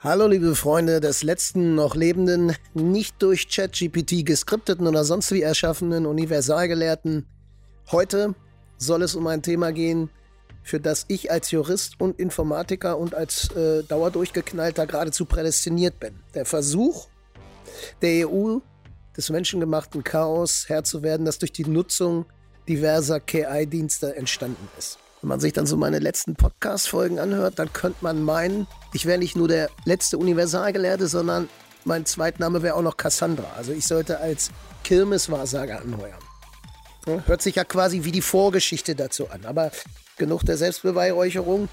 Hallo liebe Freunde des letzten noch lebenden, nicht durch ChatGPT geskripteten oder sonst wie erschaffenen Universalgelehrten. Heute soll es um ein Thema gehen, für das ich als Jurist und Informatiker und als äh, Dauerdurchgeknallter geradezu prädestiniert bin. Der Versuch der EU, des menschengemachten Chaos Herr zu werden, das durch die Nutzung diverser KI-Dienste entstanden ist. Wenn man sich dann so meine letzten Podcast-Folgen anhört, dann könnte man meinen, ich wäre nicht nur der letzte Universalgelehrte, sondern mein Zweitname wäre auch noch Cassandra. Also ich sollte als Kirmeswahrsager anheuern. Hört sich ja quasi wie die Vorgeschichte dazu an. Aber genug der Selbstbeweihräucherung.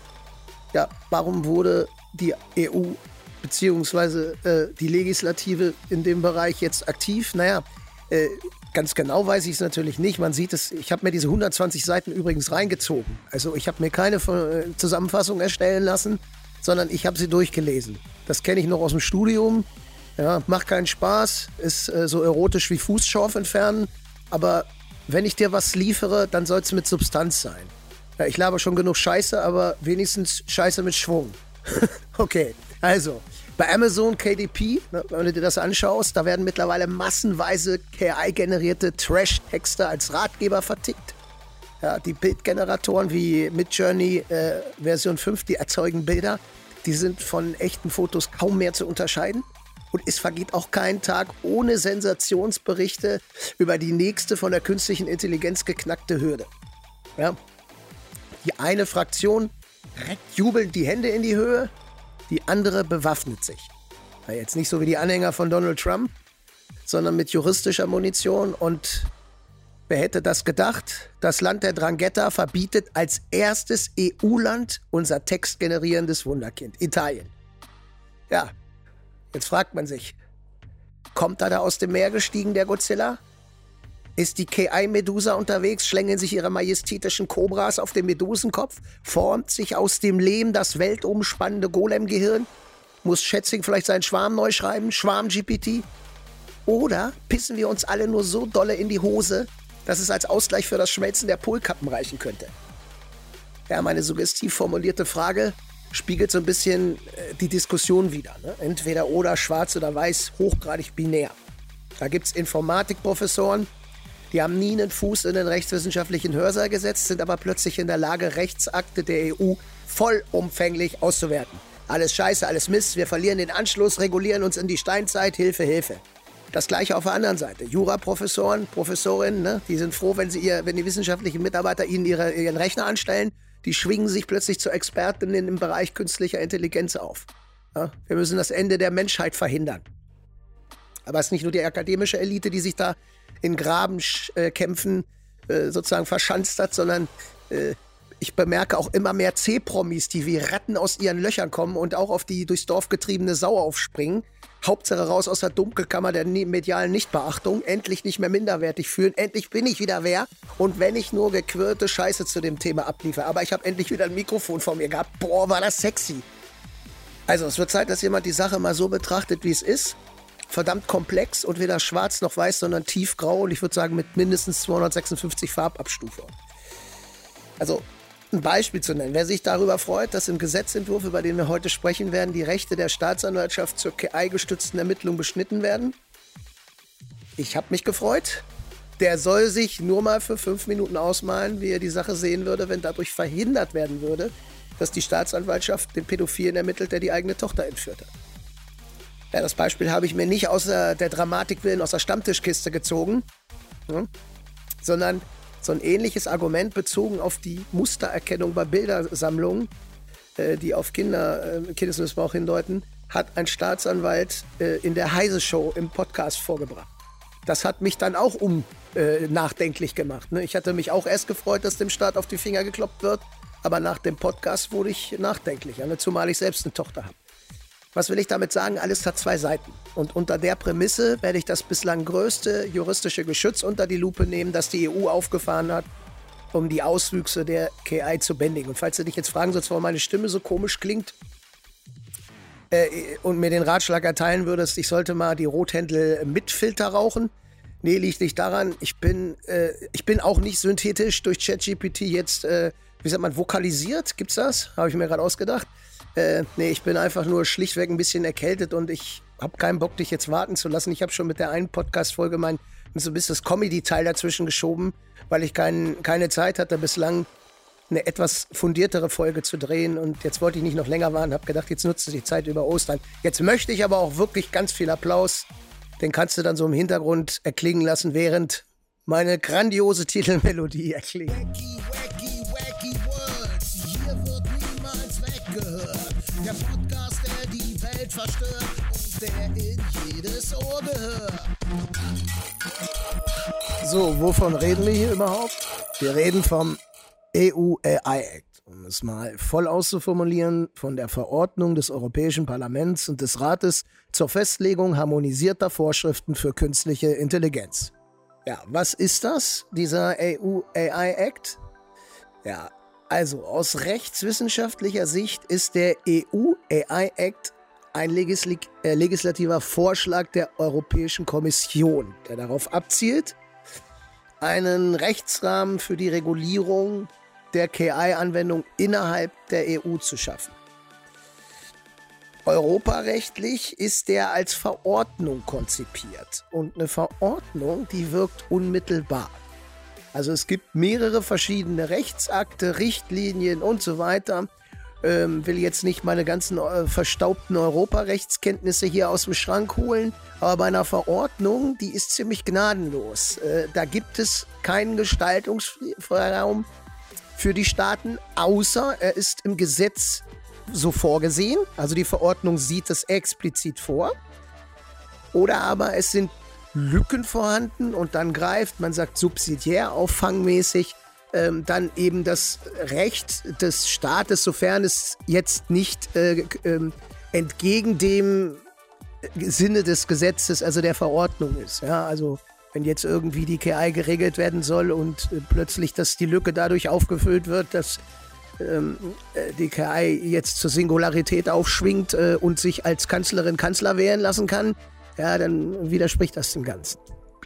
Ja, warum wurde die EU bzw. äh, die Legislative in dem Bereich jetzt aktiv? Naja, äh, Ganz genau weiß ich es natürlich nicht. Man sieht es, ich habe mir diese 120 Seiten übrigens reingezogen. Also ich habe mir keine äh, Zusammenfassung erstellen lassen, sondern ich habe sie durchgelesen. Das kenne ich noch aus dem Studium. Ja, macht keinen Spaß, ist äh, so erotisch wie Fußschorf entfernen. Aber wenn ich dir was liefere, dann soll es mit Substanz sein. Ja, ich laber schon genug Scheiße, aber wenigstens Scheiße mit Schwung. okay, also bei Amazon KDP, ne, wenn du dir das anschaust, da werden mittlerweile massenweise KI-generierte Trash-Texte als Ratgeber vertickt. Ja, die Bildgeneratoren wie Midjourney äh, Version 5, die erzeugen Bilder, die sind von echten Fotos kaum mehr zu unterscheiden. Und es vergeht auch kein Tag ohne Sensationsberichte über die nächste von der künstlichen Intelligenz geknackte Hürde. Ja. Die eine Fraktion reckt jubelnd die Hände in die Höhe, die andere bewaffnet sich. Na, jetzt nicht so wie die Anhänger von Donald Trump, sondern mit juristischer Munition. Und wer hätte das gedacht? Das Land der Drangheta verbietet als erstes EU-Land unser textgenerierendes Wunderkind, Italien. Ja, jetzt fragt man sich, kommt er da aus dem Meer gestiegen, der Godzilla? Ist die KI-Medusa unterwegs, schlängeln sich ihre majestätischen Kobras auf den Medusenkopf, formt sich aus dem Lehm das weltumspannende Golem-Gehirn? Muss Schätzing vielleicht seinen Schwarm neu schreiben? Schwarm-GPT? Oder pissen wir uns alle nur so dolle in die Hose, dass es als Ausgleich für das Schmelzen der Polkappen reichen könnte? Ja, meine suggestiv formulierte Frage spiegelt so ein bisschen äh, die Diskussion wider. Ne? Entweder oder, schwarz oder weiß, hochgradig binär. Da gibt es Informatikprofessoren, die haben nie einen Fuß in den rechtswissenschaftlichen Hörsaal gesetzt, sind aber plötzlich in der Lage, Rechtsakte der EU vollumfänglich auszuwerten. Alles Scheiße, alles Mist, wir verlieren den Anschluss, regulieren uns in die Steinzeit, Hilfe, Hilfe. Das gleiche auf der anderen Seite. Juraprofessoren, Professorinnen, ne, die sind froh, wenn, sie ihr, wenn die wissenschaftlichen Mitarbeiter ihnen ihre, ihren Rechner anstellen. Die schwingen sich plötzlich zu Expertinnen im Bereich künstlicher Intelligenz auf. Ja, wir müssen das Ende der Menschheit verhindern. Aber es ist nicht nur die akademische Elite, die sich da in Grabenkämpfen äh, sozusagen verschanzt hat, sondern äh, ich bemerke auch immer mehr C-Promis, die wie Ratten aus ihren Löchern kommen und auch auf die durchs Dorf getriebene Sau aufspringen. Hauptsache raus aus der Dunkelkammer der ne-, medialen Nichtbeachtung, endlich nicht mehr minderwertig fühlen, endlich bin ich wieder wer. Und wenn ich nur gequirlte Scheiße zu dem Thema abliefere, aber ich habe endlich wieder ein Mikrofon vor mir gehabt, boah, war das sexy. Also es wird Zeit, dass jemand die Sache mal so betrachtet, wie es ist verdammt komplex und weder schwarz noch weiß, sondern tiefgrau und ich würde sagen mit mindestens 256 Farbabstufungen. Also ein Beispiel zu nennen. Wer sich darüber freut, dass im Gesetzentwurf, über den wir heute sprechen werden, die Rechte der Staatsanwaltschaft zur KI-gestützten Ermittlung beschnitten werden. Ich habe mich gefreut. Der soll sich nur mal für fünf Minuten ausmalen, wie er die Sache sehen würde, wenn dadurch verhindert werden würde, dass die Staatsanwaltschaft den Pädophilen ermittelt, der die eigene Tochter entführt hat. Ja, das Beispiel habe ich mir nicht aus der, der Dramatik willen aus der Stammtischkiste gezogen, ja, sondern so ein ähnliches Argument bezogen auf die Mustererkennung bei Bildersammlungen, äh, die auf Kinder, äh, Kindesmissbrauch hindeuten, hat ein Staatsanwalt äh, in der Heise Show im Podcast vorgebracht. Das hat mich dann auch um äh, nachdenklich gemacht. Ne? Ich hatte mich auch erst gefreut, dass dem Staat auf die Finger gekloppt wird, aber nach dem Podcast wurde ich nachdenklich, ne? zumal ich selbst eine Tochter habe. Was will ich damit sagen? Alles hat zwei Seiten. Und unter der Prämisse werde ich das bislang größte juristische Geschütz unter die Lupe nehmen, das die EU aufgefahren hat, um die Auswüchse der KI zu bändigen. Und falls du dich jetzt fragen sollst, warum meine Stimme so komisch klingt äh, und mir den Ratschlag erteilen würdest, ich sollte mal die Rothändel mit Filter rauchen. Nee, liegt nicht daran. Ich bin, äh, ich bin auch nicht synthetisch durch ChatGPT jetzt, äh, wie sagt man, vokalisiert. Gibt's das? Habe ich mir gerade ausgedacht. Äh, nee, ich bin einfach nur schlichtweg ein bisschen erkältet und ich habe keinen Bock, dich jetzt warten zu lassen. Ich habe schon mit der einen Podcast-Folge mein so ein bisschen das Comedy-Teil dazwischen geschoben, weil ich kein, keine Zeit hatte bislang eine etwas fundiertere Folge zu drehen und jetzt wollte ich nicht noch länger warten, habe gedacht, jetzt nutze ich die Zeit über Ostern. Jetzt möchte ich aber auch wirklich ganz viel Applaus. Den kannst du dann so im Hintergrund erklingen lassen, während meine grandiose Titelmelodie erklingt. Verstört und der in jedes Ohr gehört. So, wovon reden wir hier überhaupt? Wir reden vom EU AI Act. Um es mal voll auszuformulieren, von der Verordnung des Europäischen Parlaments und des Rates zur Festlegung harmonisierter Vorschriften für künstliche Intelligenz. Ja, was ist das, dieser EU AI Act? Ja, also aus rechtswissenschaftlicher Sicht ist der EU AI Act ein Legisli äh, legislativer Vorschlag der Europäischen Kommission, der darauf abzielt, einen Rechtsrahmen für die Regulierung der KI-Anwendung innerhalb der EU zu schaffen. Europarechtlich ist der als Verordnung konzipiert. Und eine Verordnung, die wirkt unmittelbar. Also es gibt mehrere verschiedene Rechtsakte, Richtlinien und so weiter. Ähm, will jetzt nicht meine ganzen äh, verstaubten Europarechtskenntnisse hier aus dem Schrank holen, aber bei einer Verordnung, die ist ziemlich gnadenlos. Äh, da gibt es keinen Gestaltungsfreiraum für die Staaten, außer er ist im Gesetz so vorgesehen. Also die Verordnung sieht es explizit vor. Oder aber es sind Lücken vorhanden und dann greift, man sagt subsidiär auffangmäßig, ähm, dann eben das Recht des Staates, sofern es jetzt nicht äh, äh, entgegen dem Sinne des Gesetzes, also der Verordnung ist. Ja, also wenn jetzt irgendwie die KI geregelt werden soll und äh, plötzlich, dass die Lücke dadurch aufgefüllt wird, dass ähm, äh, die KI jetzt zur Singularität aufschwingt äh, und sich als Kanzlerin Kanzler wählen lassen kann, ja, dann widerspricht das dem Ganzen.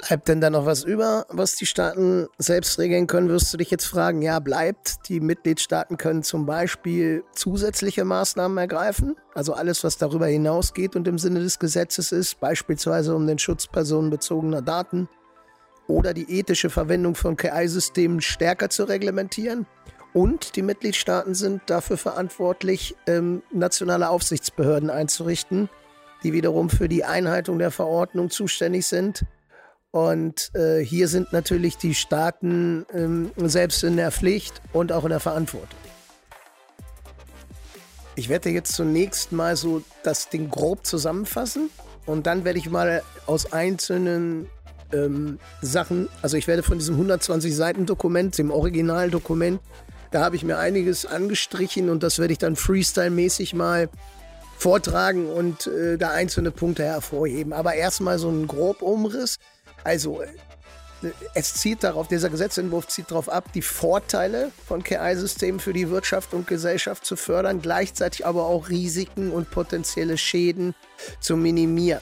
Bleibt denn da noch was über, was die Staaten selbst regeln können, wirst du dich jetzt fragen. Ja, bleibt. Die Mitgliedstaaten können zum Beispiel zusätzliche Maßnahmen ergreifen, also alles, was darüber hinausgeht und im Sinne des Gesetzes ist, beispielsweise um den Schutz personenbezogener Daten oder die ethische Verwendung von KI-Systemen stärker zu reglementieren und die Mitgliedstaaten sind dafür verantwortlich, ähm, nationale Aufsichtsbehörden einzurichten, die wiederum für die Einhaltung der Verordnung zuständig sind. Und äh, hier sind natürlich die Staaten ähm, selbst in der Pflicht und auch in der Verantwortung. Ich werde jetzt zunächst mal so das Ding grob zusammenfassen und dann werde ich mal aus einzelnen ähm, Sachen, also ich werde von diesem 120 Seiten Dokument, dem Originaldokument, da habe ich mir einiges angestrichen und das werde ich dann Freestyle-mäßig mal vortragen und äh, da einzelne Punkte hervorheben. Aber erstmal so ein Grobumriss. Also, äh, es zieht darauf, dieser Gesetzentwurf zieht darauf ab, die Vorteile von KI-Systemen für die Wirtschaft und Gesellschaft zu fördern, gleichzeitig aber auch Risiken und potenzielle Schäden zu minimieren.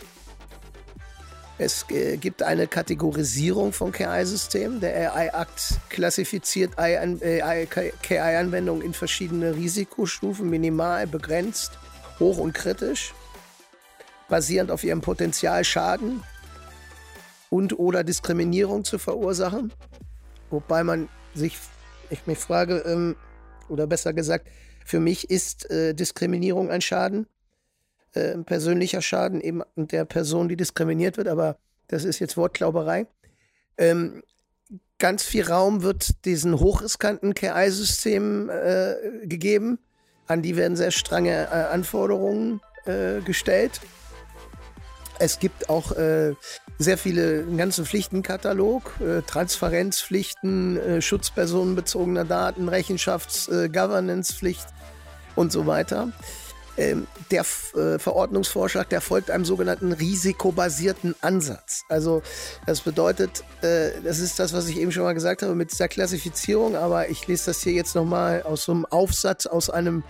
Es äh, gibt eine Kategorisierung von KI-Systemen. Der AI-Akt klassifiziert KI-Anwendungen in verschiedene Risikostufen, minimal, begrenzt, hoch und kritisch, basierend auf ihrem Potenzial Schaden und oder Diskriminierung zu verursachen. Wobei man sich, ich mich frage, ähm, oder besser gesagt, für mich ist äh, Diskriminierung ein Schaden äh, persönlicher Schaden eben der Person, die diskriminiert wird, aber das ist jetzt Wortklauberei. Ähm, ganz viel Raum wird diesen hochriskanten KI-Systemen äh, gegeben. An die werden sehr strenge äh, Anforderungen äh, gestellt. Es gibt auch äh, sehr viele, einen ganzen Pflichtenkatalog, äh, Transparenzpflichten, äh, schutzpersonenbezogener Daten, Rechenschafts-, äh, und so weiter. Ähm, der äh, Verordnungsvorschlag, der folgt einem sogenannten risikobasierten Ansatz. Also das bedeutet, äh, das ist das, was ich eben schon mal gesagt habe mit dieser Klassifizierung, aber ich lese das hier jetzt nochmal aus so einem Aufsatz, aus einem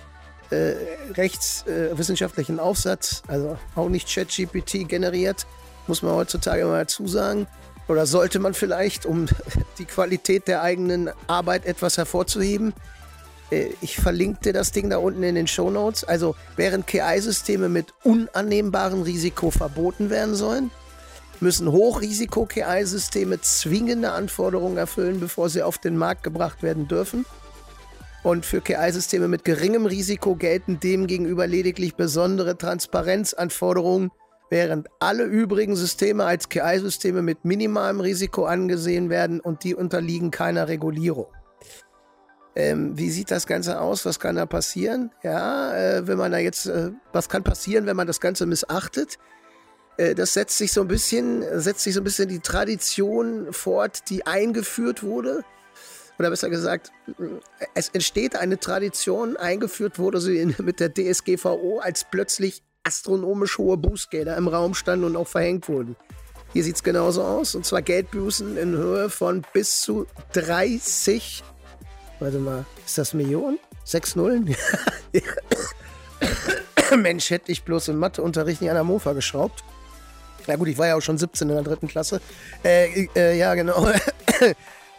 äh, rechtswissenschaftlichen Aufsatz, also auch nicht ChatGPT generiert, muss man heutzutage mal dazu sagen. Oder sollte man vielleicht, um die Qualität der eigenen Arbeit etwas hervorzuheben, Äh, ich verlinke dir das Ding da unten in den Show Notes. Also, während KI-Systeme mit unannehmbarem Risiko verboten werden sollen, müssen Hochrisiko-KI-Systeme zwingende Anforderungen erfüllen, bevor sie auf den Markt gebracht werden dürfen. Und für KI-Systeme mit geringem Risiko gelten demgegenüber lediglich besondere Transparenzanforderungen, während alle übrigen Systeme als KI-Systeme mit minimalem Risiko angesehen werden und die unterliegen keiner Regulierung. Ähm, wie sieht das Ganze aus? Was kann da passieren? Ja, äh, wenn man da jetzt, äh, was kann passieren, wenn man das Ganze missachtet? Äh, das setzt sich so ein bisschen, setzt sich so ein bisschen die Tradition fort, die eingeführt wurde. Oder besser gesagt, es entsteht eine Tradition, eingeführt wurde sie in, mit der DSGVO, als plötzlich astronomisch hohe Bußgelder im Raum standen und auch verhängt wurden. Hier sieht es genauso aus, und zwar Geldbußen in Höhe von bis zu 30 Warte mal, ist das Millionen? Sechs Nullen? Mensch, hätte ich bloß im Matheunterricht nicht an der Mofa geschraubt. Ja gut, ich war ja auch schon 17 in der dritten Klasse. Äh, äh, ja, genau.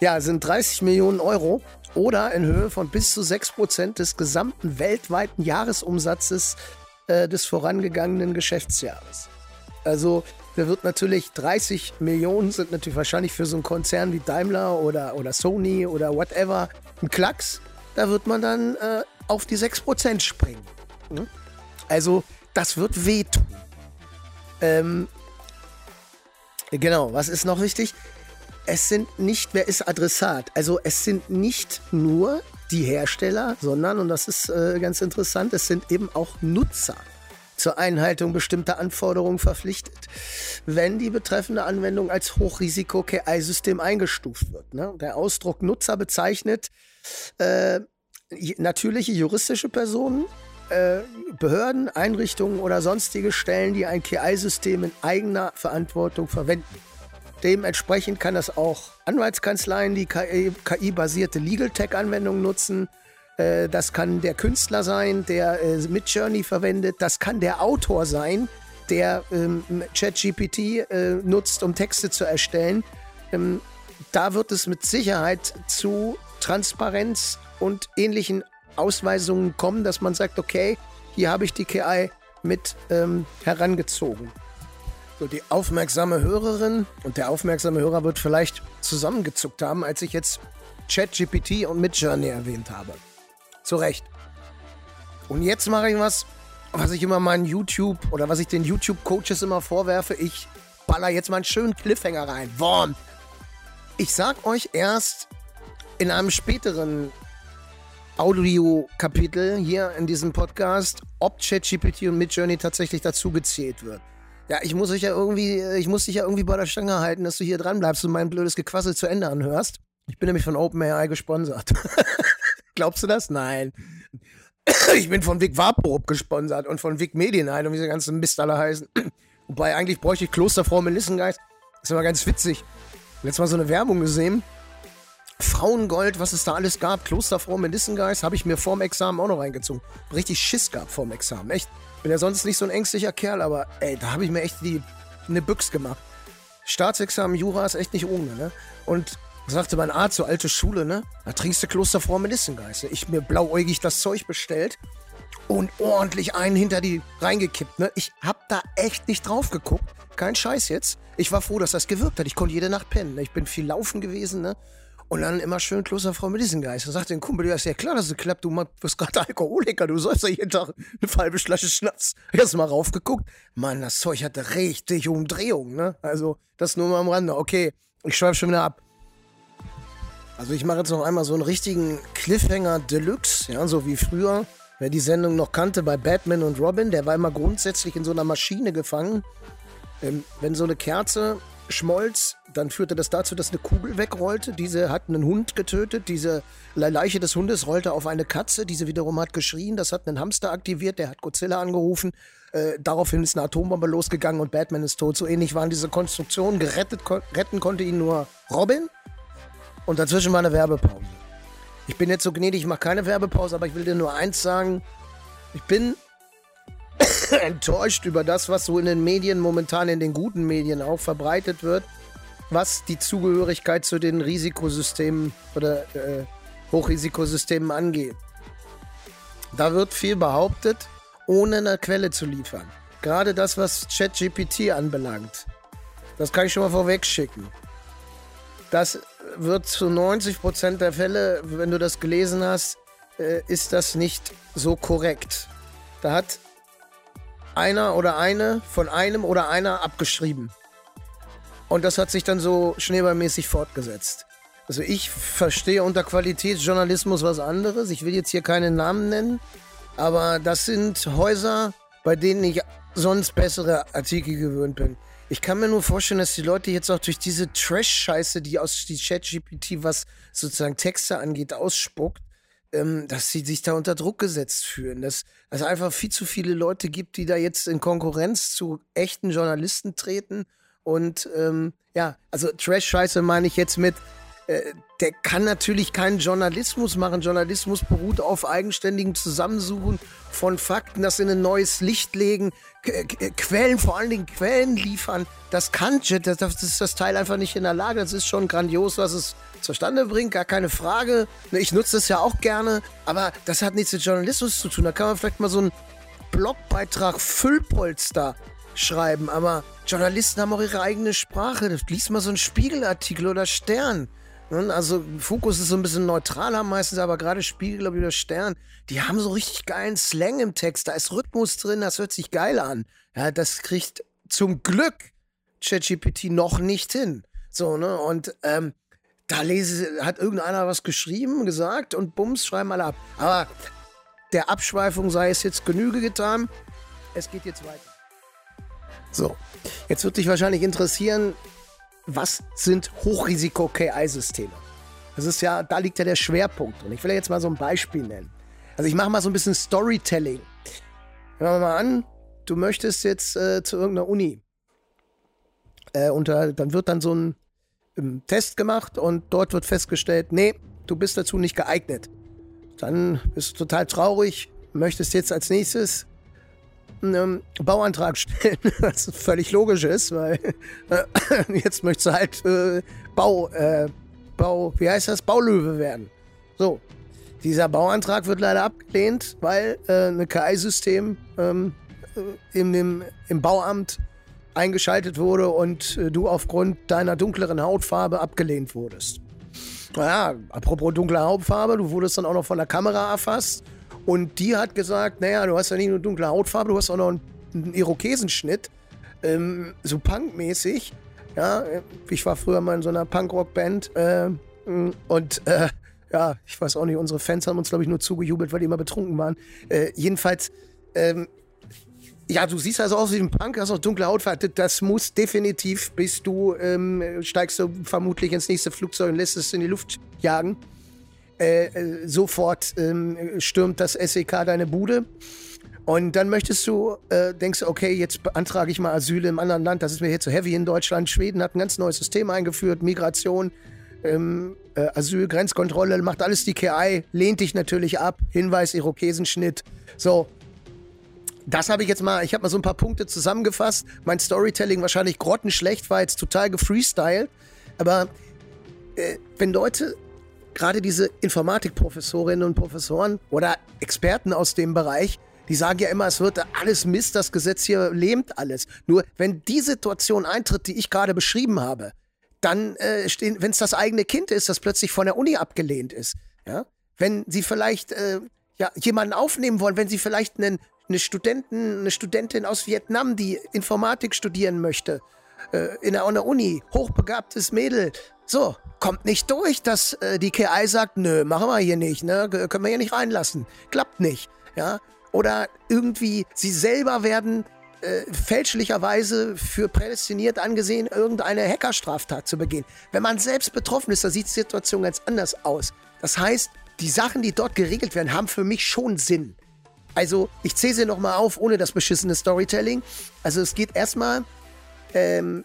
Ja, sind 30 Millionen Euro oder in Höhe von bis zu 6% des gesamten weltweiten Jahresumsatzes äh, des vorangegangenen Geschäftsjahres. Also da wird natürlich 30 Millionen sind natürlich wahrscheinlich für so einen Konzern wie Daimler oder, oder Sony oder whatever ein Klacks. Da wird man dann äh, auf die 6% springen. Ne? Also das wird wehtun. Ähm, genau, was ist noch wichtig? Es sind nicht, wer ist Adressat? Also es sind nicht nur die Hersteller, sondern, und das ist äh, ganz interessant, es sind eben auch Nutzer zur Einhaltung bestimmter Anforderungen verpflichtet, wenn die betreffende Anwendung als Hochrisiko-KI-System eingestuft wird. Ne? Der Ausdruck Nutzer bezeichnet äh, natürliche juristische Personen, äh, Behörden, Einrichtungen oder sonstige Stellen, die ein KI-System in eigener Verantwortung verwenden. Dementsprechend kann das auch Anwaltskanzleien, die KI-basierte Legal Tech-Anwendungen nutzen, äh, das kann der Künstler sein, der äh, mit Journey verwendet. Das kann der Autor sein, der ähm, ChatGPT äh, nutzt, um Texte zu erstellen. Ähm, da wird es mit Sicherheit zu Transparenz und ähnlichen Ausweisungen kommen, dass man sagt, okay, hier habe ich die KI mit ähm, herangezogen. So, die aufmerksame Hörerin und der aufmerksame Hörer wird vielleicht zusammengezuckt haben, als ich jetzt ChatGPT und Midjourney erwähnt habe. Zu Recht. Und jetzt mache ich was, was ich immer meinen YouTube oder was ich den YouTube-Coaches immer vorwerfe. Ich baller jetzt mal einen schönen Cliffhanger rein. Worm. Ich sag euch erst in einem späteren Audio-Kapitel hier in diesem Podcast, ob ChatGPT und Midjourney tatsächlich dazu gezählt wird. Ja, ich muss euch ja irgendwie, ich muss dich ja irgendwie bei der Stange halten, dass du hier dran bleibst und mein blödes Gequassel zu Ende anhörst. Ich bin nämlich von OpenAI gesponsert. Glaubst du das? Nein. Ich bin von Vic Warburg gesponsert und von Vic Medienheit und wie diese ganzen Mist alle heißen. Wobei eigentlich bräuchte ich Klosterfrau Melissengeist. Ist immer ganz witzig. Letztes Mal so eine Werbung gesehen. Frauengold, was es da alles gab. Klosterfrau Melissengeist habe ich mir vorm Examen auch noch reingezogen. Richtig Schiss gehabt vorm Examen. Echt. Bin ja sonst nicht so ein ängstlicher Kerl, aber ey, da habe ich mir echt die, eine Büchs gemacht. Staatsexamen Jura ist echt nicht ohne, ne? Und sagte mein Arzt, so alte Schule, ne? Da trinkst du Klosterfrau Melissengeist. Ich mir blauäugig das Zeug bestellt und ordentlich einen hinter die reingekippt, ne? Ich hab da echt nicht drauf geguckt. Kein Scheiß jetzt. Ich war froh, dass das gewirkt hat. Ich konnte jede Nacht pennen. Ne? Ich bin viel laufen gewesen, ne? Und dann immer schön Klosterfrau Melissengeist. Da sagte ein Kumpel, ja, ist ja klar, dass es klappt. Du wirst gerade Alkoholiker. Du sollst ja jeden Tag eine halbe Flasche Schnaps. Erst mal raufgeguckt. Mann, das Zeug hatte richtig Umdrehungen, ne? Also, das nur mal am Rande. Okay, ich schweife schon wieder ab. Also ich mache jetzt noch einmal so einen richtigen Cliffhanger Deluxe, ja, so wie früher. Wer die Sendung noch kannte bei Batman und Robin, der war immer grundsätzlich in so einer Maschine gefangen. Ähm, wenn so eine Kerze schmolz, dann führte das dazu, dass eine Kugel wegrollte. Diese hat einen Hund getötet. Diese Leiche des Hundes rollte auf eine Katze. Diese wiederum hat geschrien. Das hat einen Hamster aktiviert. Der hat Godzilla angerufen. Äh, daraufhin ist eine Atombombe losgegangen und Batman ist tot. So ähnlich waren diese Konstruktionen. Gerettet, ko retten konnte ihn nur Robin. Und dazwischen war eine Werbepause. Ich bin jetzt so gnädig, ich mache keine Werbepause, aber ich will dir nur eins sagen. Ich bin enttäuscht über das, was so in den Medien, momentan in den guten Medien auch verbreitet wird, was die Zugehörigkeit zu den Risikosystemen oder äh, Hochrisikosystemen angeht. Da wird viel behauptet, ohne eine Quelle zu liefern. Gerade das, was ChatGPT anbelangt. Das kann ich schon mal vorweg schicken. Das wird zu 90% der Fälle, wenn du das gelesen hast, äh, ist das nicht so korrekt. Da hat einer oder eine von einem oder einer abgeschrieben. Und das hat sich dann so schneeballmäßig fortgesetzt. Also ich verstehe unter Qualitätsjournalismus was anderes. Ich will jetzt hier keinen Namen nennen, aber das sind Häuser, bei denen ich sonst bessere Artikel gewöhnt bin. Ich kann mir nur vorstellen, dass die Leute jetzt auch durch diese Trash-Scheiße, die aus die ChatGPT, was sozusagen Texte angeht, ausspuckt, ähm, dass sie sich da unter Druck gesetzt fühlen. Dass es einfach viel zu viele Leute gibt, die da jetzt in Konkurrenz zu echten Journalisten treten. Und ähm, ja, also Trash-Scheiße meine ich jetzt mit, äh, der kann natürlich keinen Journalismus machen. Journalismus beruht auf eigenständigem Zusammensuchen von Fakten, das in ein neues Licht legen, Quellen, vor allen Dingen Quellen liefern. Das kann Jet, das, das ist das Teil einfach nicht in der Lage. Das ist schon grandios, was es zustande bringt, gar keine Frage. Ich nutze das ja auch gerne, aber das hat nichts mit Journalismus zu tun. Da kann man vielleicht mal so einen Blogbeitrag Füllpolster schreiben, aber Journalisten haben auch ihre eigene Sprache. Lies mal so einen Spiegelartikel oder Stern. Ne, also Fokus ist so ein bisschen neutraler meistens, aber gerade Spiegel oder Stern, die haben so richtig geilen Slang im Text. Da ist Rhythmus drin, das hört sich geil an. Ja, das kriegt zum Glück ChatGPT noch nicht hin. So, ne? Und ähm, da lese, hat irgendeiner was geschrieben, gesagt und bums, schreiben alle ab. Aber der Abschweifung sei es jetzt Genüge getan. Es geht jetzt weiter. So, jetzt wird dich wahrscheinlich interessieren, was sind Hochrisiko-KI-Systeme? Das ist ja, da liegt ja der Schwerpunkt. Und ich will ja jetzt mal so ein Beispiel nennen. Also ich mache mal so ein bisschen Storytelling. Hören wir mal an, du möchtest jetzt äh, zu irgendeiner Uni. Äh, und da, dann wird dann so ein ähm, Test gemacht und dort wird festgestellt, nee, du bist dazu nicht geeignet. Dann bist du total traurig, möchtest jetzt als nächstes einen Bauantrag stellen, was völlig logisch ist, weil äh, jetzt möchtest du halt äh, Bau, äh, Bau, wie heißt das, Baulöwe werden. So, dieser Bauantrag wird leider abgelehnt, weil äh, ein KI-System ähm, äh, in im Bauamt eingeschaltet wurde und äh, du aufgrund deiner dunkleren Hautfarbe abgelehnt wurdest. Naja, apropos dunkle Hautfarbe, du wurdest dann auch noch von der Kamera erfasst und die hat gesagt, naja, du hast ja nicht nur dunkle Hautfarbe, du hast auch noch einen, Irokesenschnitt, ähm, so punkmäßig. Ja, ich war früher mal in so einer Punkrock-Band äh, und äh, ja, ich weiß auch nicht, unsere Fans haben uns, glaube ich, nur zugejubelt, weil die immer betrunken waren. Äh, jedenfalls, ähm, ja, du siehst also aus wie ein Punk, hast auch dunkle Hautfarbe. Das muss definitiv, bis du ähm, steigst du vermutlich ins nächste Flugzeug und lässt es in die Luft jagen. Äh, äh, sofort ähm, stürmt das SEK deine Bude. Und dann möchtest du, äh, denkst okay, jetzt beantrage ich mal Asyl im anderen Land. Das ist mir hier zu heavy in Deutschland. Schweden hat ein ganz neues System eingeführt, Migration, ähm, äh, Asyl, Grenzkontrolle, macht alles die KI, lehnt dich natürlich ab. Hinweis, Irokesenschnitt. So. Das habe ich jetzt mal, ich habe mal so ein paar Punkte zusammengefasst. Mein Storytelling wahrscheinlich grottenschlecht, war jetzt total gefreestylt. Aber äh, wenn Leute gerade diese Informatikprofessorinnen und Professoren oder Experten aus dem Bereich, die sagen ja immer, es wird alles Mist, das Gesetz hier lähmt alles. Nur wenn die Situation eintritt, die ich gerade beschrieben habe, dann, äh, wenn es das eigene Kind ist, das plötzlich von der Uni abgelehnt ist, ja, wenn sie vielleicht äh, ja, jemanden aufnehmen wollen, wenn sie vielleicht einen, eine, Studenten, eine Studentin aus Vietnam, die Informatik studieren möchte, äh, in einer Uni, hochbegabtes Mädel, so, kommt nicht durch, dass äh, die KI sagt, nö, machen wir hier nicht, ne? Können wir hier nicht reinlassen. Klappt nicht, ja? Oder irgendwie sie selber werden äh, fälschlicherweise für prädestiniert angesehen, irgendeine Hackerstraftat zu begehen. Wenn man selbst betroffen ist, da sieht die Situation ganz anders aus. Das heißt, die Sachen, die dort geregelt werden, haben für mich schon Sinn. Also, ich zähle sie nochmal auf, ohne das beschissene Storytelling. Also, es geht erstmal ähm,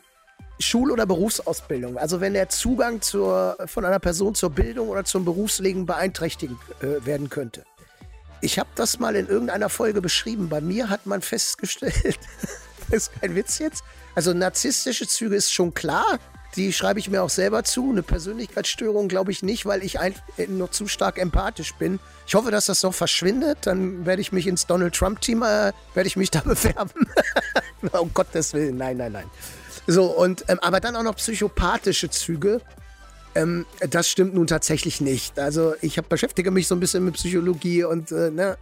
Schul- oder Berufsausbildung. Also wenn der Zugang zur, von einer Person zur Bildung oder zum Berufsleben beeinträchtigt äh, werden könnte. Ich habe das mal in irgendeiner Folge beschrieben. Bei mir hat man festgestellt, das ist kein Witz jetzt, also narzisstische Züge ist schon klar, die schreibe ich mir auch selber zu. Eine Persönlichkeitsstörung glaube ich nicht, weil ich äh, noch zu stark empathisch bin. Ich hoffe, dass das noch verschwindet. Dann werde ich mich ins Donald Trump-Team, äh, werde ich mich da bewerben. um Gottes Willen, nein, nein, nein. So, und, ähm, aber dann auch noch psychopathische Züge. Ähm, das stimmt nun tatsächlich nicht. Also ich hab, beschäftige mich so ein bisschen mit Psychologie und äh, ne,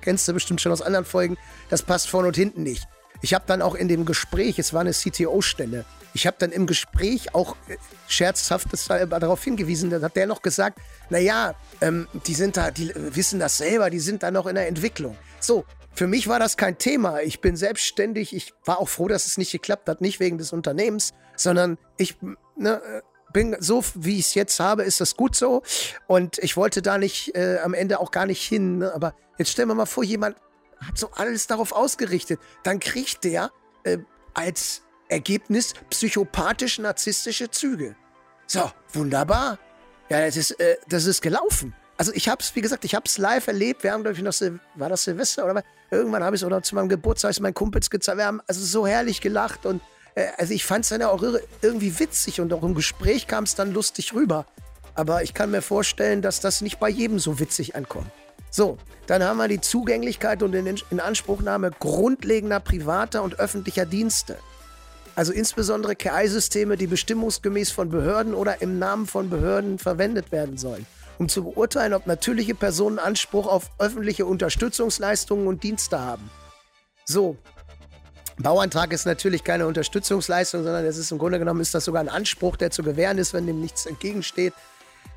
kennst du bestimmt schon aus anderen Folgen. Das passt vorne und hinten nicht. Ich habe dann auch in dem Gespräch, es war eine CTO-Stelle, ich habe dann im Gespräch auch äh, scherzhaft darauf hingewiesen, dann hat der noch gesagt, naja, ähm, die sind da, die wissen das selber, die sind da noch in der Entwicklung. So, für mich war das kein Thema. Ich bin selbstständig. Ich war auch froh, dass es nicht geklappt hat. Nicht wegen des Unternehmens, sondern ich ne, bin so, wie ich es jetzt habe, ist das gut so. Und ich wollte da nicht äh, am Ende auch gar nicht hin. Ne? Aber jetzt stellen wir mal vor, jemand hat so alles darauf ausgerichtet. Dann kriegt der äh, als Ergebnis psychopathisch-narzisstische Züge. So, wunderbar. Ja, das ist, äh, das ist gelaufen. Also ich habe es, wie gesagt, ich habe es live erlebt. Wir haben, glaube ich, noch, Sil war das Silvester oder was? Irgendwann habe ich es, oder zu meinem Geburtstag ist mein Kumpels gezeigt. Wir haben also so herrlich gelacht und äh, also ich fand es dann ja auch irgendwie witzig und auch im Gespräch kam es dann lustig rüber. Aber ich kann mir vorstellen, dass das nicht bei jedem so witzig ankommt. So, dann haben wir die Zugänglichkeit und in Inanspruchnahme grundlegender privater und öffentlicher Dienste. Also insbesondere KI-Systeme, die bestimmungsgemäß von Behörden oder im Namen von Behörden verwendet werden sollen, um zu beurteilen, ob natürliche Personen Anspruch auf öffentliche Unterstützungsleistungen und Dienste haben. So, Bauantrag ist natürlich keine Unterstützungsleistung, sondern es ist im Grunde genommen ist das sogar ein Anspruch, der zu gewähren ist, wenn dem nichts entgegensteht.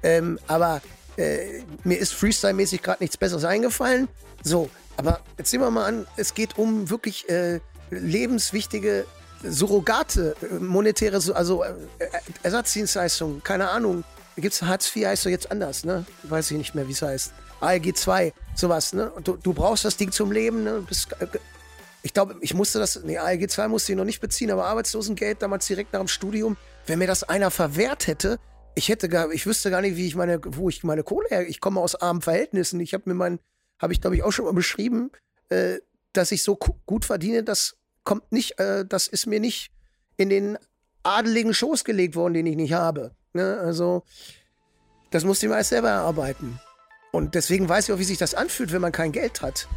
Ähm, aber äh, mir ist Freestyle-mäßig gerade nichts Besseres eingefallen. So, aber jetzt sehen wir mal an, es geht um wirklich äh, lebenswichtige Surrogate, äh, monetäre, also äh, Ersatzdienstleistungen, keine Ahnung. Gibt es Hartz IV, heißt doch jetzt anders, ne? Weiß ich nicht mehr, wie es heißt. ALG 2, sowas, ne? Du, du, brauchst das Ding zum Leben, ne? Bist, äh, ich glaube, ich musste das, nee, ALG 2 musste ich noch nicht beziehen, aber Arbeitslosengeld damals direkt nach dem Studium, wenn mir das einer verwehrt hätte, ich hätte gar, ich wüsste gar nicht, wie ich meine, wo ich meine Kohle her. Ich komme aus armen Verhältnissen. Ich habe mir mein, habe ich glaube ich auch schon mal beschrieben, äh, dass ich so gut verdiene, das kommt nicht, äh, das ist mir nicht in den adeligen Schoß gelegt worden, den ich nicht habe. Ne? Also, das musste ich mir alles selber erarbeiten. Und deswegen weiß ich auch, wie sich das anfühlt, wenn man kein Geld hat.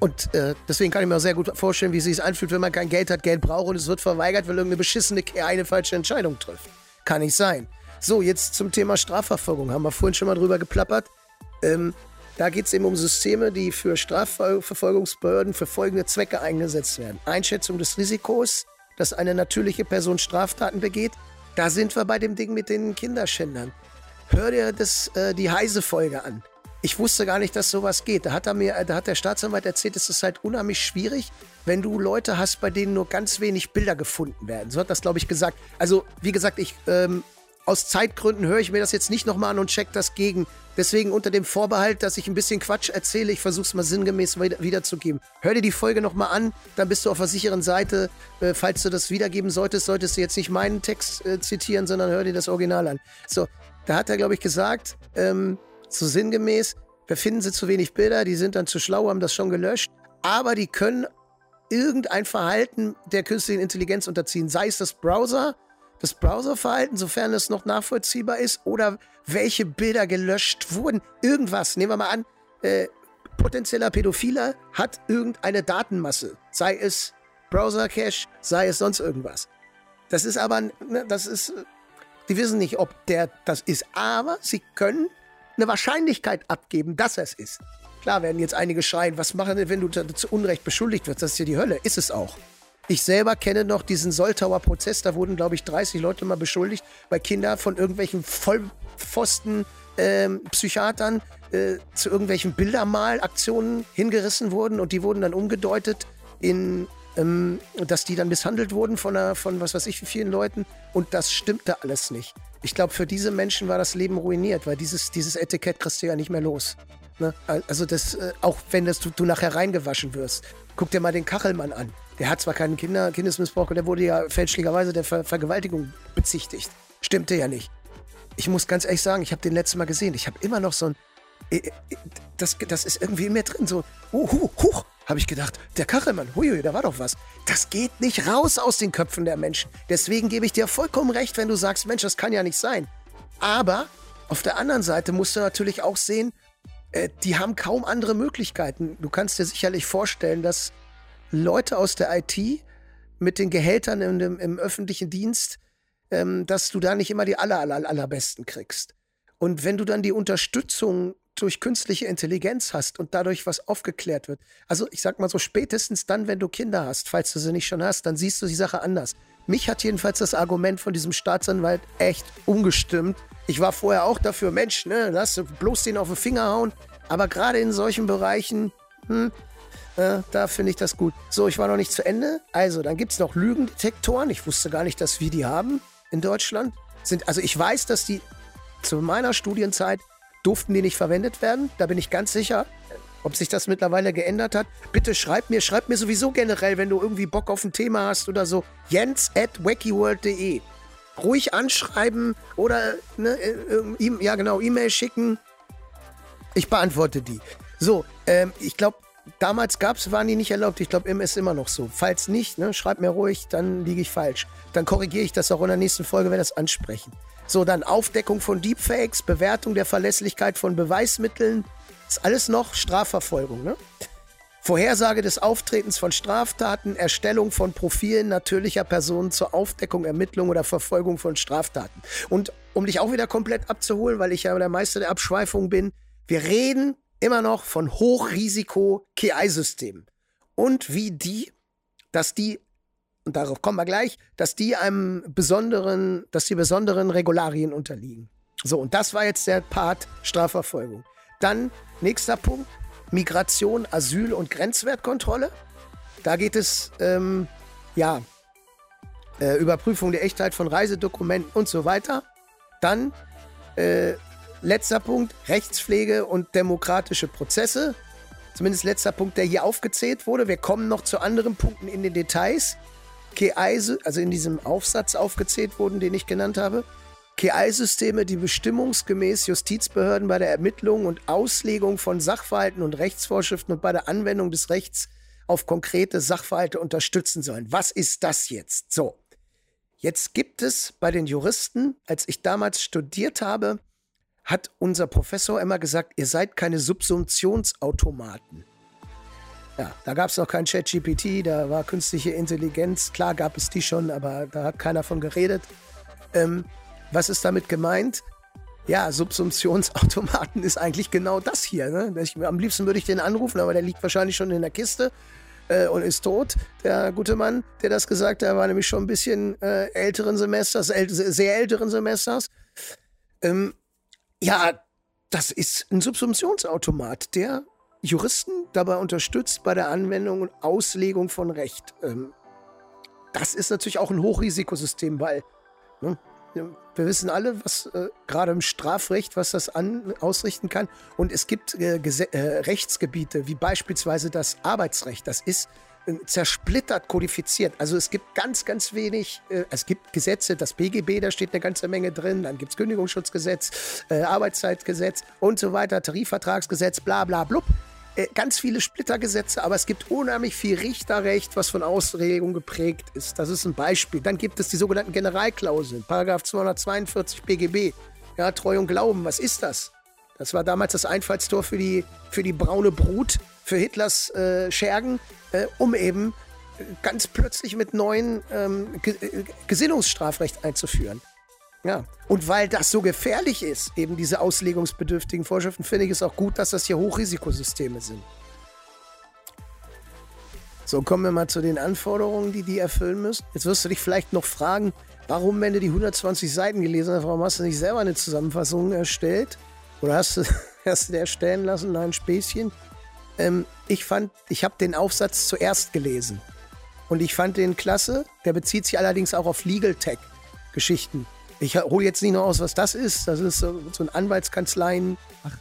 Und äh, deswegen kann ich mir auch sehr gut vorstellen, wie es sich anfühlt, wenn man kein Geld hat, Geld braucht und es wird verweigert, weil irgendeine beschissene Kerl eine falsche Entscheidung trifft. Kann nicht sein. So, jetzt zum Thema Strafverfolgung. Haben wir vorhin schon mal drüber geplappert. Ähm, da geht es eben um Systeme, die für Strafverfolgungsbehörden für folgende Zwecke eingesetzt werden. Einschätzung des Risikos, dass eine natürliche Person Straftaten begeht. Da sind wir bei dem Ding mit den Kinderschändern. Hör dir das, äh, die Heise-Folge an. Ich wusste gar nicht, dass sowas geht. Da hat, er mir, da hat der Staatsanwalt erzählt, es ist halt unheimlich schwierig, wenn du Leute hast, bei denen nur ganz wenig Bilder gefunden werden. So hat das, glaube ich, gesagt. Also, wie gesagt, ich ähm, aus Zeitgründen höre ich mir das jetzt nicht nochmal an und check das gegen. Deswegen unter dem Vorbehalt, dass ich ein bisschen Quatsch erzähle, ich versuche es mal sinngemäß wiederzugeben. Hör dir die Folge nochmal an, dann bist du auf der sicheren Seite. Äh, falls du das wiedergeben solltest, solltest du jetzt nicht meinen Text äh, zitieren, sondern hör dir das Original an. So, da hat er, glaube ich, gesagt, ähm, so sinngemäß, wir finden sie zu wenig Bilder, die sind dann zu schlau, haben das schon gelöscht, aber die können irgendein Verhalten der künstlichen Intelligenz unterziehen, sei es das Browser, das Browserverhalten, sofern es noch nachvollziehbar ist, oder welche Bilder gelöscht wurden. Irgendwas, nehmen wir mal an, äh, potenzieller Pädophiler hat irgendeine Datenmasse, sei es Browser-Cache, sei es sonst irgendwas. Das ist aber, ne, das ist, die wissen nicht, ob der das ist, aber sie können eine Wahrscheinlichkeit abgeben, dass er es ist. Klar werden jetzt einige schreien, was machen denn, wenn du zu Unrecht beschuldigt wirst? Das ist ja die Hölle. Ist es auch. Ich selber kenne noch diesen Soltauer Prozess, da wurden, glaube ich, 30 Leute mal beschuldigt, weil Kinder von irgendwelchen Vollpfosten ähm, Psychiatern äh, zu irgendwelchen Bildermalaktionen hingerissen wurden und die wurden dann umgedeutet in, ähm, dass die dann misshandelt wurden von, einer, von was weiß ich vielen Leuten und das stimmte alles nicht. Ich glaube, für diese Menschen war das Leben ruiniert, weil dieses, dieses Etikett kriegst du ja nicht mehr los. Ne? Also das, äh, auch wenn das, du, du, nachher reingewaschen wirst. Guck dir mal den Kachelmann an. Der hat zwar keinen Kinder, Kindesmissbrauch, der wurde ja fälschlicherweise der Ver Vergewaltigung bezichtigt. Stimmte ja nicht. Ich muss ganz ehrlich sagen, ich habe den letzten Mal gesehen. Ich habe immer noch so ein. Äh, äh, das, das ist irgendwie in mir drin. So, oh, huch, huch, habe ich gedacht, der Kachelmann, huiui, da war doch was. Das geht nicht raus aus den Köpfen der Menschen. Deswegen gebe ich dir vollkommen recht, wenn du sagst, Mensch, das kann ja nicht sein. Aber auf der anderen Seite musst du natürlich auch sehen, äh, die haben kaum andere Möglichkeiten. Du kannst dir sicherlich vorstellen, dass Leute aus der IT mit den Gehältern im, im öffentlichen Dienst, ähm, dass du da nicht immer die aller, aller, allerbesten kriegst. Und wenn du dann die Unterstützung durch künstliche Intelligenz hast und dadurch was aufgeklärt wird. Also ich sag mal so, spätestens dann, wenn du Kinder hast, falls du sie nicht schon hast, dann siehst du die Sache anders. Mich hat jedenfalls das Argument von diesem Staatsanwalt echt umgestimmt. Ich war vorher auch dafür, Mensch, ne, lass bloß den auf den Finger hauen. Aber gerade in solchen Bereichen, hm, äh, da finde ich das gut. So, ich war noch nicht zu Ende. Also, dann gibt es noch Lügendetektoren. Ich wusste gar nicht, dass wir die haben in Deutschland. Sind, also ich weiß, dass die zu meiner Studienzeit durften die nicht verwendet werden. Da bin ich ganz sicher. Ob sich das mittlerweile geändert hat, bitte schreib mir, schreib mir sowieso generell, wenn du irgendwie Bock auf ein Thema hast oder so. Jens at wackyworld.de. Ruhig anschreiben oder ne, äh, ja genau, E-Mail schicken. Ich beantworte die. So, ähm, ich glaube, damals gab es, waren die nicht erlaubt. Ich glaube, ist immer noch so. Falls nicht, ne, schreib mir ruhig, dann liege ich falsch. Dann korrigiere ich das auch in der nächsten Folge, wenn das ansprechen. So, dann Aufdeckung von Deepfakes, Bewertung der Verlässlichkeit von Beweismitteln. Ist alles noch Strafverfolgung, ne? Vorhersage des Auftretens von Straftaten, Erstellung von Profilen natürlicher Personen zur Aufdeckung, Ermittlung oder Verfolgung von Straftaten. Und um dich auch wieder komplett abzuholen, weil ich ja der Meister der Abschweifung bin, wir reden immer noch von Hochrisiko-KI-Systemen. Und wie die, dass die und darauf kommen wir gleich, dass die einem besonderen, dass die besonderen Regularien unterliegen. So, und das war jetzt der Part Strafverfolgung. Dann nächster Punkt, Migration, Asyl und Grenzwertkontrolle. Da geht es, ähm, ja, äh, Überprüfung der Echtheit von Reisedokumenten und so weiter. Dann äh, letzter Punkt, Rechtspflege und demokratische Prozesse. Zumindest letzter Punkt, der hier aufgezählt wurde. Wir kommen noch zu anderen Punkten in den Details. KI, also in diesem Aufsatz aufgezählt wurden, den ich genannt habe. KI-Systeme, die bestimmungsgemäß Justizbehörden bei der Ermittlung und Auslegung von Sachverhalten und Rechtsvorschriften und bei der Anwendung des Rechts auf konkrete Sachverhalte unterstützen sollen. Was ist das jetzt? So. Jetzt gibt es bei den Juristen, als ich damals studiert habe, hat unser Professor immer gesagt, ihr seid keine Subsumptionsautomaten. Ja, da gab es noch kein Chat-GPT, da war künstliche Intelligenz. Klar gab es die schon, aber da hat keiner von geredet. Ähm, was ist damit gemeint? Ja, Subsumptionsautomaten ist eigentlich genau das hier. Ne? Ich, am liebsten würde ich den anrufen, aber der liegt wahrscheinlich schon in der Kiste äh, und ist tot. Der gute Mann, der das gesagt hat, war nämlich schon ein bisschen äh, älteren Semesters, äl sehr älteren Semesters. Ähm, ja, das ist ein Subsumptionsautomat, der Juristen dabei unterstützt bei der Anwendung und Auslegung von Recht. Ähm, das ist natürlich auch ein Hochrisikosystem, weil ne, wir wissen alle, was äh, gerade im Strafrecht, was das an, ausrichten kann. Und es gibt äh, äh, Rechtsgebiete, wie beispielsweise das Arbeitsrecht. Das ist zersplittert kodifiziert. Also es gibt ganz, ganz wenig, äh, es gibt Gesetze, das BGB, da steht eine ganze Menge drin, dann gibt es Kündigungsschutzgesetz, äh, Arbeitszeitgesetz und so weiter, Tarifvertragsgesetz, bla bla blub. Äh, ganz viele Splittergesetze, aber es gibt unheimlich viel Richterrecht, was von Auslegung geprägt ist. Das ist ein Beispiel. Dann gibt es die sogenannten Generalklauseln, Paragraph 242 BGB. Ja, Treu und Glauben, was ist das? Das war damals das Einfallstor für die, für die braune Brut, für Hitlers äh, Schergen, äh, um eben ganz plötzlich mit neuen ähm, äh, Gesinnungsstrafrecht einzuführen. Ja, und weil das so gefährlich ist, eben diese auslegungsbedürftigen Vorschriften, finde ich es auch gut, dass das hier Hochrisikosysteme sind. So, kommen wir mal zu den Anforderungen, die die erfüllen müssen. Jetzt wirst du dich vielleicht noch fragen, warum, wenn du die 120 Seiten gelesen hast, warum hast du nicht selber eine Zusammenfassung erstellt? Oder hast du, hast du dir erstellen lassen? Nein, Späßchen. Ähm, ich fand, ich habe den Aufsatz zuerst gelesen. Und ich fand den klasse. Der bezieht sich allerdings auch auf Legal Tech Geschichten. Ich hole jetzt nicht nur aus, was das ist. Das ist so, so ein Anwaltskanzleien. Ach,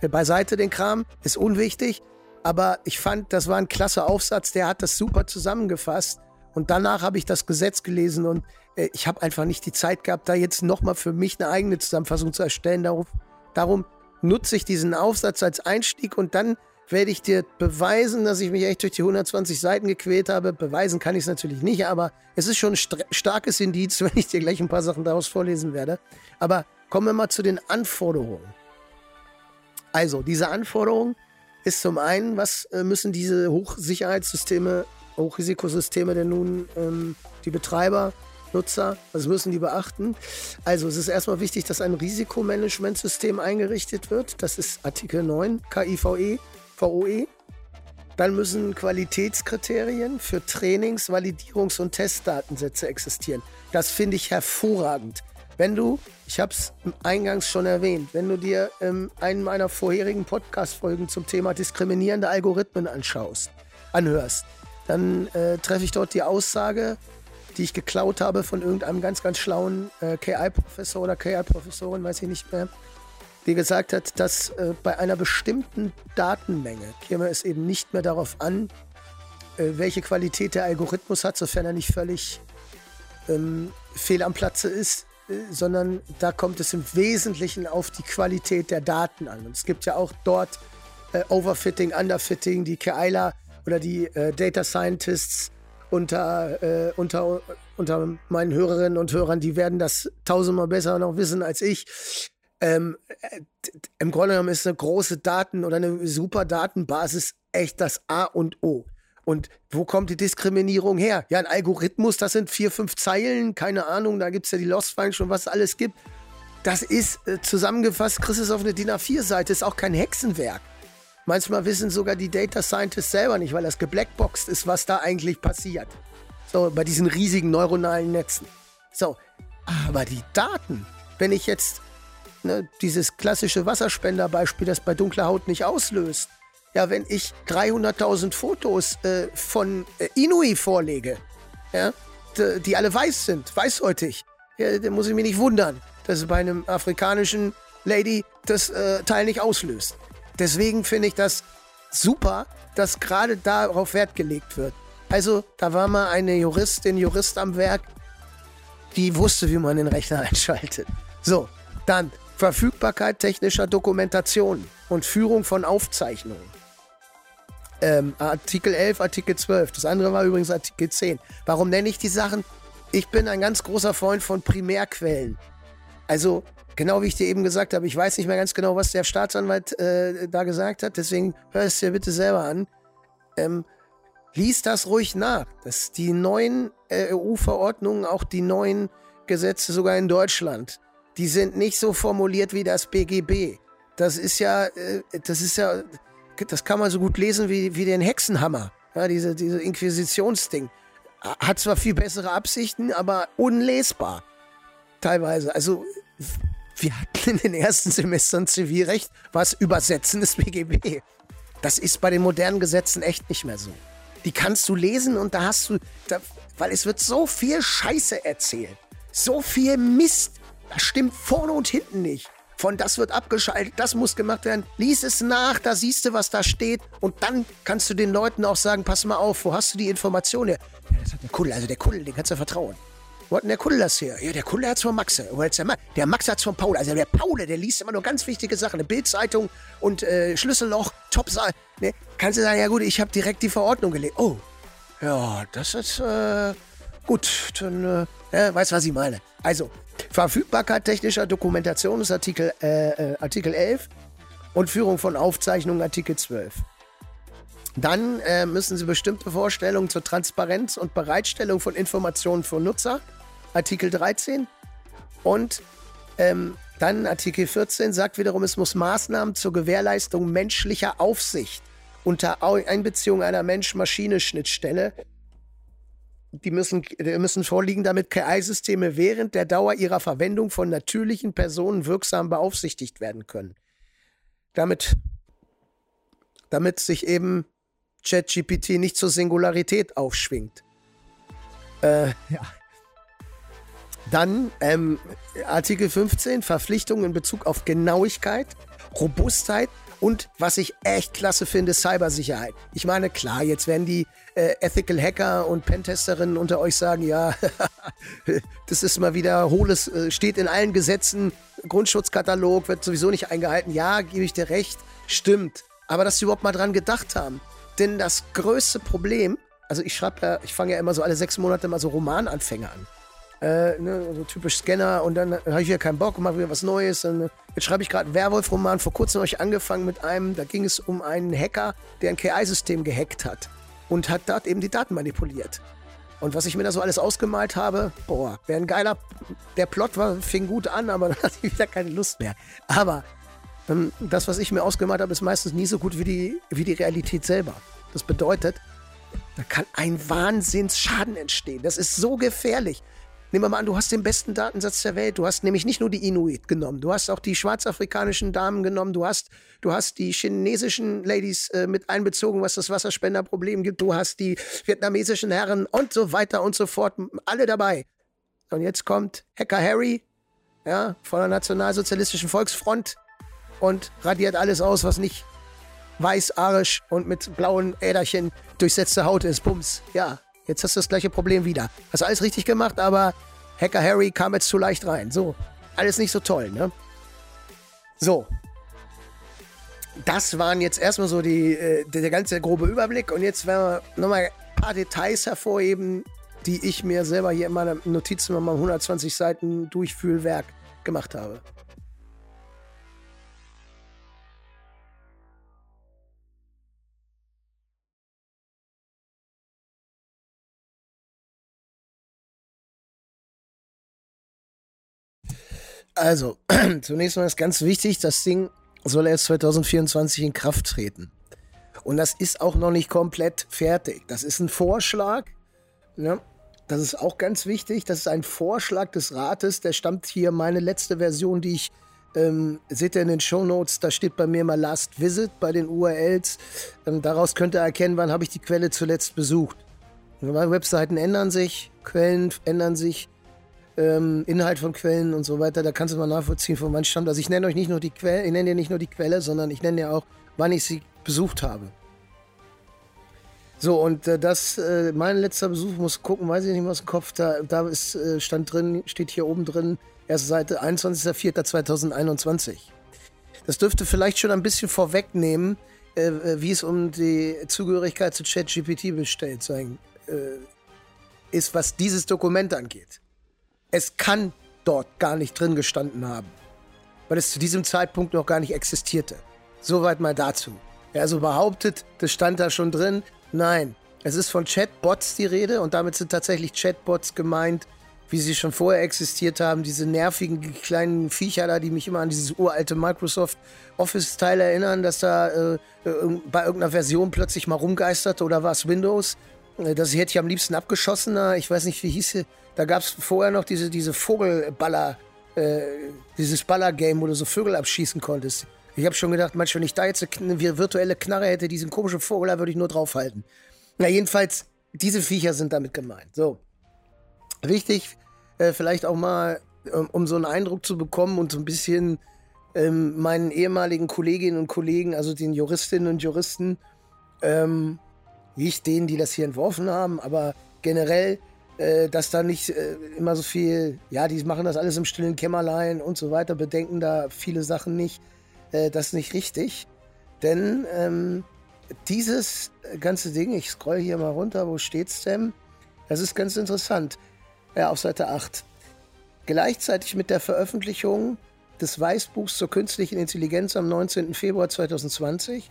äh, beiseite den Kram, ist unwichtig. Aber ich fand, das war ein klasse Aufsatz. Der hat das super zusammengefasst. Und danach habe ich das Gesetz gelesen und äh, ich habe einfach nicht die Zeit gehabt, da jetzt nochmal für mich eine eigene Zusammenfassung zu erstellen. Darum, darum nutze ich diesen Aufsatz als Einstieg und dann werde ich dir beweisen, dass ich mich echt durch die 120 Seiten gequält habe. Beweisen kann ich es natürlich nicht, aber es ist schon ein starkes Indiz, wenn ich dir gleich ein paar Sachen daraus vorlesen werde. Aber kommen wir mal zu den Anforderungen. Also, diese Anforderung ist zum einen, was äh, müssen diese Hochsicherheitssysteme, Hochrisikosysteme denn nun ähm, die Betreiber Nutzer, was müssen die beachten? Also es ist erstmal wichtig, dass ein Risikomanagementsystem eingerichtet wird. Das ist Artikel 9 KIVE, VOE. Dann müssen Qualitätskriterien für Trainings-, Validierungs- und Testdatensätze existieren. Das finde ich hervorragend. Wenn du, ich habe es eingangs schon erwähnt, wenn du dir ähm, einen meiner vorherigen Podcast-Folgen zum Thema diskriminierende Algorithmen anschaust, anhörst, dann äh, treffe ich dort die Aussage, die ich geklaut habe von irgendeinem ganz, ganz schlauen äh, KI-Professor oder KI-Professorin, weiß ich nicht mehr, die gesagt hat, dass äh, bei einer bestimmten Datenmenge käme es eben nicht mehr darauf an, äh, welche Qualität der Algorithmus hat, sofern er nicht völlig ähm, fehl am Platze ist, äh, sondern da kommt es im Wesentlichen auf die Qualität der Daten an. Und es gibt ja auch dort äh, Overfitting, Underfitting, die KIler oder die äh, Data Scientists unter, äh, unter, unter meinen Hörerinnen und Hörern, die werden das tausendmal besser noch wissen als ich. Ähm, äh, Im Grunde genommen ist eine große Daten- oder eine super Datenbasis echt das A und O. Und wo kommt die Diskriminierung her? Ja, ein Algorithmus, das sind vier, fünf Zeilen, keine Ahnung, da gibt es ja die Lost Function, was es alles gibt. Das ist äh, zusammengefasst, kriegst es auf eine DIN A4-Seite, ist auch kein Hexenwerk. Manchmal wissen sogar die Data Scientists selber nicht, weil das geblackboxt ist, was da eigentlich passiert. So, bei diesen riesigen neuronalen Netzen. So, aber die Daten, wenn ich jetzt ne, dieses klassische Wasserspenderbeispiel, das bei dunkler Haut nicht auslöst, ja, wenn ich 300.000 Fotos äh, von äh, Inui vorlege, ja, die, alle weiß sind, weißhäutig, ja, dann muss ich mich nicht wundern, dass es bei einem afrikanischen Lady das äh, Teil nicht auslöst. Deswegen finde ich das super, dass gerade darauf Wert gelegt wird. Also, da war mal eine Juristin, Jurist am Werk, die wusste, wie man den Rechner einschaltet. So, dann Verfügbarkeit technischer Dokumentation und Führung von Aufzeichnungen. Ähm, Artikel 11, Artikel 12. Das andere war übrigens Artikel 10. Warum nenne ich die Sachen? Ich bin ein ganz großer Freund von Primärquellen. Also Genau wie ich dir eben gesagt habe, ich weiß nicht mehr ganz genau, was der Staatsanwalt äh, da gesagt hat, deswegen hör es dir bitte selber an. Ähm, lies das ruhig nach, dass die neuen äh, EU-Verordnungen, auch die neuen Gesetze sogar in Deutschland, die sind nicht so formuliert wie das BGB. Das ist ja, äh, das ist ja, das kann man so gut lesen wie, wie den Hexenhammer, ja, diese, diese Inquisitionsding. Hat zwar viel bessere Absichten, aber unlesbar. Teilweise. Also wir hatten in den ersten Semestern Zivilrecht, was Übersetzen des BGB. Das ist bei den modernen Gesetzen echt nicht mehr so. Die kannst du lesen und da hast du, da, weil es wird so viel Scheiße erzählt. So viel Mist. Das stimmt vorne und hinten nicht. Von das wird abgeschaltet, das muss gemacht werden. Lies es nach, da siehst du, was da steht. Und dann kannst du den Leuten auch sagen, pass mal auf, wo hast du die Information her? Ja, das hat der Kuddel, also der Kuddel, den kannst du vertrauen. Wo hat denn der Kunde das her? Ja, der Kunde hat's von Maxe. Wo hat's der, Ma der Max hat's von Paul. Also der Paul, der liest immer nur ganz wichtige Sachen. Eine Bildzeitung und äh, Schlüsselloch, Topsaal. Ne? Kannst du sagen, ja gut, ich habe direkt die Verordnung gelegt. Oh, ja, das ist äh, gut. Dann äh, ja, weißt was ich meine. Also, Verfügbarkeit technischer Dokumentation ist Artikel, äh, äh Artikel 11 und Führung von Aufzeichnungen Artikel 12. Dann äh, müssen Sie bestimmte Vorstellungen zur Transparenz und Bereitstellung von Informationen für Nutzer Artikel 13. Und ähm, dann Artikel 14 sagt wiederum, es muss Maßnahmen zur Gewährleistung menschlicher Aufsicht unter Einbeziehung einer Mensch-Maschine-Schnittstelle die müssen, die müssen vorliegen, damit KI-Systeme während der Dauer ihrer Verwendung von natürlichen Personen wirksam beaufsichtigt werden können. Damit, damit sich eben ChatGPT nicht zur Singularität aufschwingt. Äh, ja. Dann ähm, Artikel 15, Verpflichtungen in Bezug auf Genauigkeit, Robustheit und was ich echt klasse finde, Cybersicherheit. Ich meine, klar, jetzt werden die äh, Ethical Hacker und Pentesterinnen unter euch sagen, ja, das ist mal wieder hohles, äh, steht in allen Gesetzen, Grundschutzkatalog wird sowieso nicht eingehalten. Ja, gebe ich dir recht, stimmt. Aber dass sie überhaupt mal dran gedacht haben. Denn das größte Problem, also ich schreibe ja, ich fange ja immer so alle sechs Monate mal so Romananfänger an. Äh, ne, so typisch Scanner und dann habe ich wieder keinen Bock und mache wieder was Neues. Und, äh, jetzt schreibe ich gerade einen Werwolf-Roman. Vor kurzem habe ich angefangen mit einem, da ging es um einen Hacker, der ein KI-System gehackt hat und hat dort eben die Daten manipuliert. Und was ich mir da so alles ausgemalt habe, boah, wäre ein geiler. Der Plot war, fing gut an, aber dann hatte ich wieder keine Lust mehr. Aber ähm, das, was ich mir ausgemalt habe, ist meistens nie so gut wie die, wie die Realität selber. Das bedeutet, da kann ein Wahnsinnsschaden entstehen. Das ist so gefährlich. Nehmen wir mal an, du hast den besten Datensatz der Welt. Du hast nämlich nicht nur die Inuit genommen, du hast auch die schwarzafrikanischen Damen genommen, du hast, du hast die chinesischen Ladies äh, mit einbezogen, was das Wasserspenderproblem gibt, du hast die vietnamesischen Herren und so weiter und so fort, alle dabei. Und jetzt kommt Hacker Harry, ja, von der Nationalsozialistischen Volksfront und radiert alles aus, was nicht weiß, arisch und mit blauen Äderchen durchsetzte Haut ist. Bums. Ja, Jetzt hast du das gleiche Problem wieder. Hast alles richtig gemacht, aber Hacker Harry kam jetzt zu leicht rein. So, alles nicht so toll, ne? So. Das waren jetzt erstmal so die, äh, der, ganze grobe Überblick. Und jetzt werden wir nochmal ein paar Details hervorheben, die ich mir selber hier in meiner Notizen mit meinem 120 Seiten Durchfühlwerk gemacht habe. Also, zunächst mal ist ganz wichtig, das Ding soll erst 2024 in Kraft treten. Und das ist auch noch nicht komplett fertig. Das ist ein Vorschlag. Ne? Das ist auch ganz wichtig. Das ist ein Vorschlag des Rates. Der stammt hier, meine letzte Version, die ich, ähm, seht ihr in den Show Notes, da steht bei mir mal Last Visit bei den URLs. Ähm, daraus könnt ihr erkennen, wann habe ich die Quelle zuletzt besucht. Webseiten ändern sich, Quellen ändern sich ähm, Inhalt von Quellen und so weiter. Da kannst du mal nachvollziehen, von wann stammt. Also ich nenne euch nicht nur die Quelle, ich nenne ja nicht nur die Quelle, sondern ich nenne ja auch, wann ich sie besucht habe. So, und äh, das, äh, mein letzter Besuch, muss gucken, weiß ich nicht mehr aus dem Kopf, da, da ist, äh, stand drin, steht hier oben drin, erste Seite, 21.04.2021. Das dürfte vielleicht schon ein bisschen vorwegnehmen, äh, äh, wie es um die Zugehörigkeit zu ChatGPT bestellt sein äh, ist, was dieses Dokument angeht. Es kann dort gar nicht drin gestanden haben, weil es zu diesem Zeitpunkt noch gar nicht existierte. Soweit mal dazu. Wer also behauptet, das stand da schon drin, nein. Es ist von Chatbots die Rede und damit sind tatsächlich Chatbots gemeint, wie sie schon vorher existiert haben, diese nervigen kleinen Viecher da, die mich immer an dieses uralte Microsoft Office-Teil erinnern, dass da äh, äh bei irgendeiner Version plötzlich mal rumgeisterte oder war es Windows? Äh, das hätte ich am liebsten abgeschossen. Ich weiß nicht, wie hieß sie. Da gab es vorher noch diese, diese Vogelballer, äh, dieses Baller-Game, wo du so Vögel abschießen konntest. Ich habe schon gedacht, manchmal, wenn ich da jetzt eine virtuelle Knarre hätte, diesen komischen Vogel, da würde ich nur draufhalten. Na, jedenfalls, diese Viecher sind damit gemeint. So. Wichtig, äh, vielleicht auch mal, um, um, so einen Eindruck zu bekommen und so ein bisschen ähm, meinen ehemaligen Kolleginnen und Kollegen, also den Juristinnen und Juristen, ähm, nicht denen, die das hier entworfen haben, aber generell äh, dass da nicht äh, immer so viel, ja, die machen das alles im stillen Kämmerlein und so weiter, bedenken da viele Sachen nicht. Äh, das ist nicht richtig. Denn ähm, dieses ganze Ding, ich scroll hier mal runter, wo steht's denn? Das ist ganz interessant. Ja, auf Seite 8. Gleichzeitig mit der Veröffentlichung des Weißbuchs zur künstlichen Intelligenz am 19. Februar 2020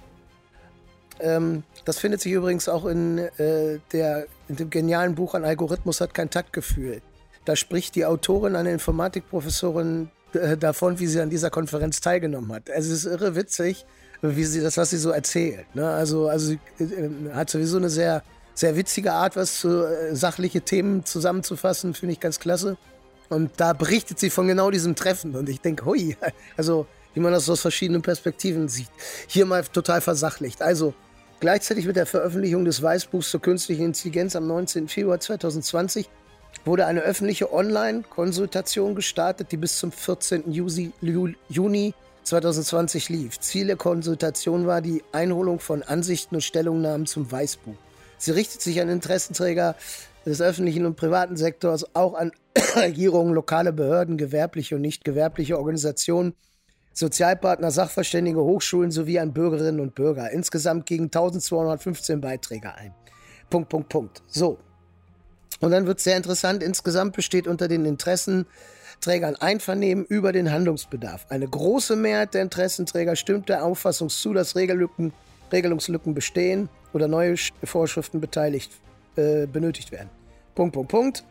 ähm, das findet sich übrigens auch in, äh, der, in dem genialen Buch Ein Algorithmus hat kein Taktgefühl. Da spricht die Autorin, eine Informatikprofessorin, äh, davon, wie sie an dieser Konferenz teilgenommen hat. Also es ist irre witzig, wie sie das, was sie so erzählt. Ne? Also, also sie äh, hat sowieso eine sehr, sehr witzige Art, was zu äh, sachliche Themen zusammenzufassen, finde ich ganz klasse. Und da berichtet sie von genau diesem Treffen. Und ich denke, hui, also wie man das aus verschiedenen Perspektiven sieht. Hier mal total versachlicht. Also, Gleichzeitig mit der Veröffentlichung des Weißbuchs zur künstlichen Intelligenz am 19. Februar 2020 wurde eine öffentliche Online-Konsultation gestartet, die bis zum 14. Juni 2020 lief. Ziel der Konsultation war die Einholung von Ansichten und Stellungnahmen zum Weißbuch. Sie richtet sich an Interessenträger des öffentlichen und privaten Sektors, auch an Regierungen, lokale Behörden, gewerbliche und nicht gewerbliche Organisationen Sozialpartner, Sachverständige, Hochschulen sowie an Bürgerinnen und Bürger. Insgesamt gegen 1215 Beiträge ein. Punkt, Punkt, Punkt. So. Und dann wird es sehr interessant. Insgesamt besteht unter den Interessenträgern Einvernehmen über den Handlungsbedarf. Eine große Mehrheit der Interessenträger stimmt der Auffassung zu, dass Regellücken, Regelungslücken bestehen oder neue Vorschriften beteiligt, äh, benötigt werden. Punkt, Punkt, Punkt.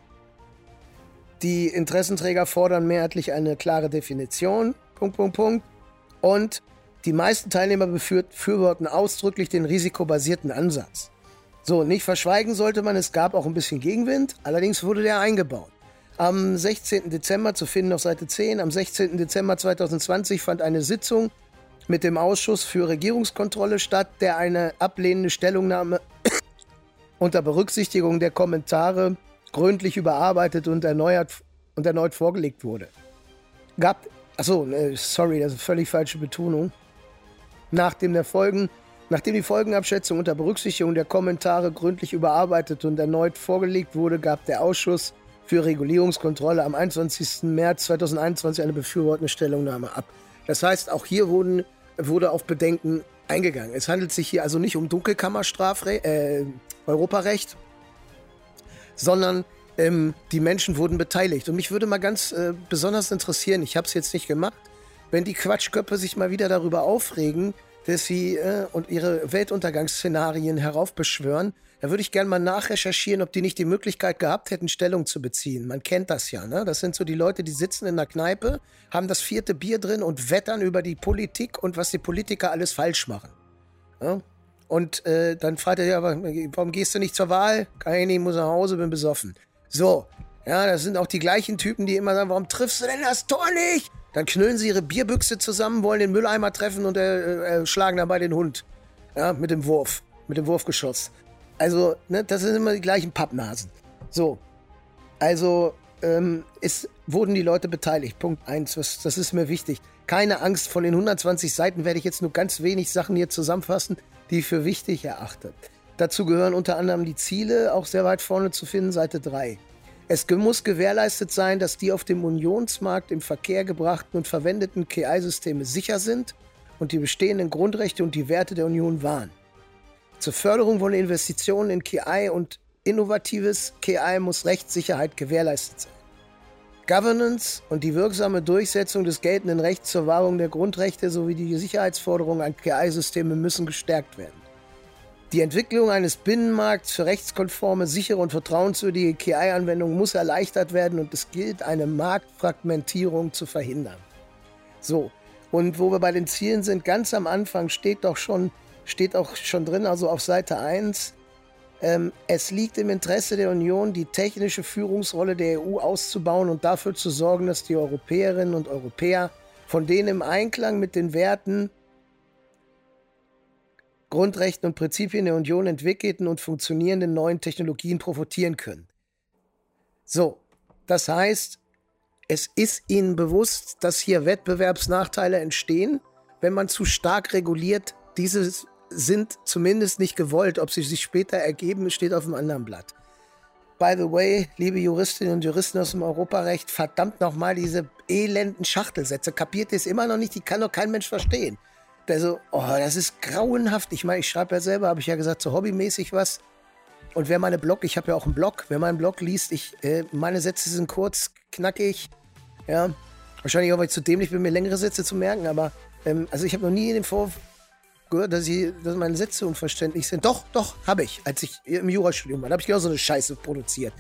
Die Interessenträger fordern mehrheitlich eine klare Definition. Punkt, Punkt, Punkt. Und die meisten Teilnehmer befürworten ausdrücklich den risikobasierten Ansatz. So, nicht verschweigen sollte man, es gab auch ein bisschen Gegenwind, allerdings wurde der eingebaut. Am 16. Dezember, zu finden auf Seite 10, am 16. Dezember 2020 fand eine Sitzung mit dem Ausschuss für Regierungskontrolle statt, der eine ablehnende Stellungnahme unter Berücksichtigung der Kommentare gründlich überarbeitet und erneuert und erneut vorgelegt wurde. Gab, achso, sorry, das ist völlig falsche Betonung. Nachdem der Folgen, nachdem die Folgenabschätzung unter Berücksichtigung der Kommentare gründlich überarbeitet und erneut vorgelegt wurde, gab der Ausschuss für Regulierungskontrolle am 21. März 2021 eine befürwortende Stellungnahme ab. Das heißt, auch hier wurden, wurde auf Bedenken eingegangen. Es handelt sich hier also nicht um Dunkelkammerstrafrecht, äh, Europarecht, sondern ähm, die Menschen wurden beteiligt. Und mich würde mal ganz äh, besonders interessieren, ich habe es jetzt nicht gemacht, wenn die Quatschköpfe sich mal wieder darüber aufregen, dass sie äh, und ihre Weltuntergangsszenarien heraufbeschwören, da würde ich gerne mal nachrecherchieren, ob die nicht die Möglichkeit gehabt hätten, Stellung zu beziehen. Man kennt das ja, ne? Das sind so die Leute, die sitzen in der Kneipe, haben das vierte Bier drin und wettern über die Politik und was die Politiker alles falsch machen. Ja? Und äh, dann fragt er, ja, warum gehst du nicht zur Wahl? Kann ich muss nach Hause, bin besoffen. So, ja, das sind auch die gleichen Typen, die immer sagen, warum triffst du denn das Tor nicht? Dann knüllen sie ihre Bierbüchse zusammen, wollen den Mülleimer treffen und äh, äh, schlagen dabei den Hund. Ja, mit dem Wurf, mit dem Wurfgeschoss. Also, ne, das sind immer die gleichen Pappnasen. So, also ähm, es wurden die Leute beteiligt. Punkt eins, das, das ist mir wichtig. Keine Angst, von den 120 Seiten werde ich jetzt nur ganz wenig Sachen hier zusammenfassen die ich für wichtig erachte. Dazu gehören unter anderem die Ziele, auch sehr weit vorne zu finden, Seite 3. Es muss gewährleistet sein, dass die auf dem Unionsmarkt im Verkehr gebrachten und verwendeten KI-Systeme sicher sind und die bestehenden Grundrechte und die Werte der Union wahren. Zur Förderung von Investitionen in KI und innovatives KI muss Rechtssicherheit gewährleistet sein. Governance und die wirksame Durchsetzung des geltenden Rechts zur Wahrung der Grundrechte sowie die Sicherheitsforderungen an KI-Systeme müssen gestärkt werden. Die Entwicklung eines Binnenmarkts für rechtskonforme, sichere und vertrauenswürdige KI-Anwendungen muss erleichtert werden und es gilt, eine Marktfragmentierung zu verhindern. So, und wo wir bei den Zielen sind, ganz am Anfang steht doch schon, steht auch schon drin, also auf Seite 1, ähm, es liegt im Interesse der Union, die technische Führungsrolle der EU auszubauen und dafür zu sorgen, dass die Europäerinnen und Europäer von den im Einklang mit den Werten, Grundrechten und Prinzipien der Union entwickelten und funktionierenden neuen Technologien profitieren können. So, das heißt, es ist ihnen bewusst, dass hier Wettbewerbsnachteile entstehen, wenn man zu stark reguliert dieses sind zumindest nicht gewollt. Ob sie sich später ergeben, steht auf einem anderen Blatt. By the way, liebe Juristinnen und Juristen aus dem Europarecht, verdammt nochmal diese elenden Schachtelsätze. Kapiert ihr es immer noch nicht? Die kann doch kein Mensch verstehen. Also, oh, das ist grauenhaft. Ich meine, ich schreibe ja selber, habe ich ja gesagt, so hobbymäßig was. Und wer meine Blog, ich habe ja auch einen Blog, wer meinen Blog liest, ich, äh, meine Sätze sind kurz, knackig. Ja, wahrscheinlich auch, weil ich zu dämlich bin, mir längere Sätze zu merken, aber ähm, also ich habe noch nie in den Vor gehört, dass, ich, dass meine Sätze unverständlich sind. Doch, doch, habe ich. Als ich im Jurastudium war, da habe ich genau so eine Scheiße produziert.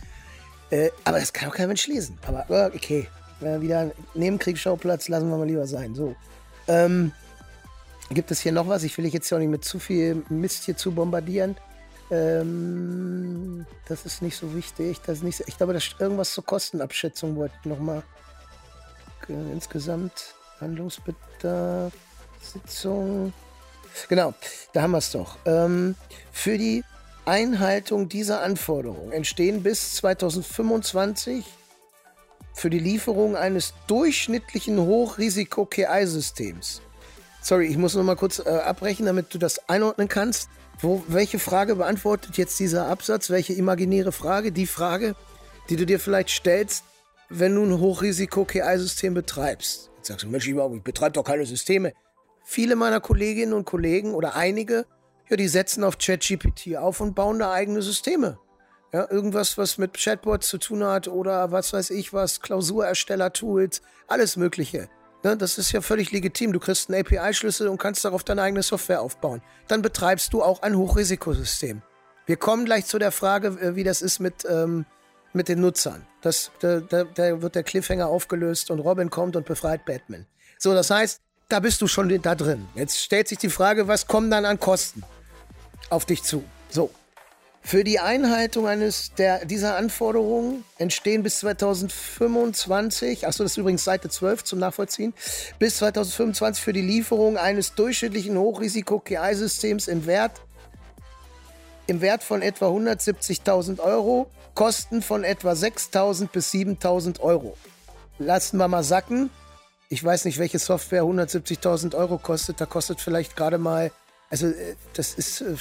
Äh, aber das kann auch kein Mensch lesen. Aber okay, äh, wieder Nebenkriegsschauplatz, lassen wir mal lieber sein. So. Ähm, gibt es hier noch was? Ich will dich jetzt auch nicht mit zu viel Mist hier zu bombardieren. Ähm, das ist nicht so wichtig. Das ist nicht so, ich glaube, das irgendwas zur Kostenabschätzung wollte ich nochmal. Insgesamt Handlungsbedarf, Sitzung. Genau, da haben wir es doch. Ähm, für die Einhaltung dieser Anforderungen entstehen bis 2025 für die Lieferung eines durchschnittlichen Hochrisiko-KI-Systems. Sorry, ich muss noch mal kurz äh, abbrechen, damit du das einordnen kannst. Wo, welche Frage beantwortet jetzt dieser Absatz? Welche imaginäre Frage? Die Frage, die du dir vielleicht stellst, wenn du ein Hochrisiko-KI-System betreibst. Sagst du, Mensch, ich betreibe doch keine Systeme. Viele meiner Kolleginnen und Kollegen oder einige, ja, die setzen auf ChatGPT auf und bauen da eigene Systeme. Ja, irgendwas, was mit Chatbots zu tun hat oder was weiß ich was, Klausurersteller-Tools, alles Mögliche. Ne, das ist ja völlig legitim. Du kriegst einen API-Schlüssel und kannst darauf deine eigene Software aufbauen. Dann betreibst du auch ein Hochrisikosystem. Wir kommen gleich zu der Frage, äh, wie das ist mit, ähm, mit den Nutzern. Das, da, da, da wird der Cliffhanger aufgelöst und Robin kommt und befreit Batman. So, das heißt, da bist du schon da drin. Jetzt stellt sich die Frage, was kommen dann an Kosten auf dich zu? So. Für die Einhaltung eines der, dieser Anforderungen entstehen bis 2025, achso, das ist übrigens Seite 12 zum Nachvollziehen, bis 2025 für die Lieferung eines durchschnittlichen Hochrisiko-KI-Systems im Wert, im Wert von etwa 170.000 Euro, Kosten von etwa 6.000 bis 7.000 Euro. Lassen wir mal sacken. Ich weiß nicht, welche Software 170.000 Euro kostet. Da kostet vielleicht gerade mal, also äh, das ist, äh,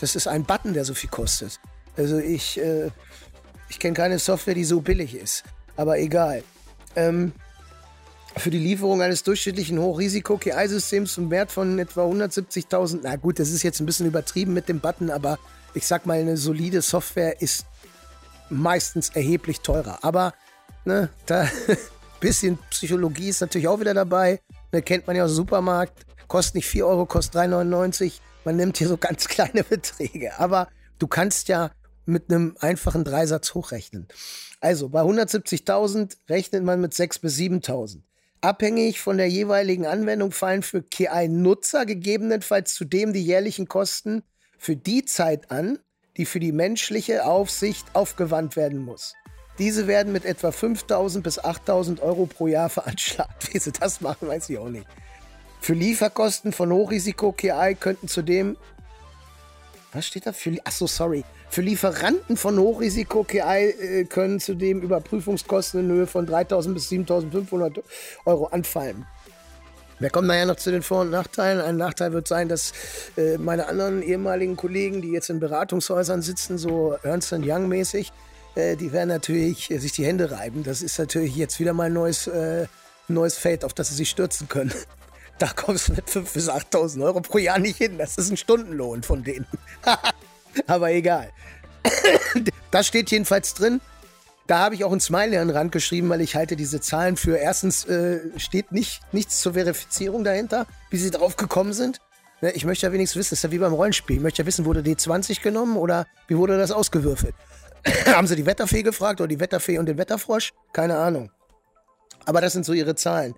das ist ein Button, der so viel kostet. Also ich, äh, ich kenne keine Software, die so billig ist. Aber egal. Ähm, für die Lieferung eines durchschnittlichen Hochrisiko-KI-Systems zum Wert von etwa 170.000. Na gut, das ist jetzt ein bisschen übertrieben mit dem Button, aber ich sag mal, eine solide Software ist meistens erheblich teurer. Aber ne, da bisschen Psychologie ist natürlich auch wieder dabei. Ne, kennt man ja aus dem Supermarkt. Kostet nicht 4 Euro, kostet 3,99. Man nimmt hier so ganz kleine Beträge. Aber du kannst ja mit einem einfachen Dreisatz hochrechnen. Also bei 170.000 rechnet man mit 6.000 bis 7.000. Abhängig von der jeweiligen Anwendung fallen für KI-Nutzer gegebenenfalls zudem die jährlichen Kosten für die Zeit an, die für die menschliche Aufsicht aufgewandt werden muss. Diese werden mit etwa 5000 bis 8000 Euro pro Jahr veranschlagt. Wie sie das machen, weiß ich auch nicht. Für Lieferkosten von Hochrisiko-KI könnten zudem. Was steht da? Für, achso, sorry. Für Lieferanten von Hochrisiko-KI äh, können zudem Überprüfungskosten in Höhe von 3000 bis 7500 Euro anfallen. Wir kommen nachher noch zu den Vor- und Nachteilen. Ein Nachteil wird sein, dass äh, meine anderen ehemaligen Kollegen, die jetzt in Beratungshäusern sitzen, so Ernst Young mäßig, äh, die werden natürlich äh, sich die Hände reiben. Das ist natürlich jetzt wieder mal ein neues, äh, neues Feld, auf das sie sich stürzen können. Da kommst du mit 5.000 bis 8.000 Euro pro Jahr nicht hin. Das ist ein Stundenlohn von denen. Aber egal. das steht jedenfalls drin. Da habe ich auch ein Smiley an den Rand geschrieben, weil ich halte diese Zahlen für erstens äh, steht nicht, nichts zur Verifizierung dahinter, wie sie drauf gekommen sind. Ne, ich möchte ja wenigstens wissen, das ist ja wie beim Rollenspiel. Ich möchte ja wissen, wurde D20 genommen oder wie wurde das ausgewürfelt? Haben sie die Wetterfee gefragt oder die Wetterfee und den Wetterfrosch? Keine Ahnung. Aber das sind so ihre Zahlen.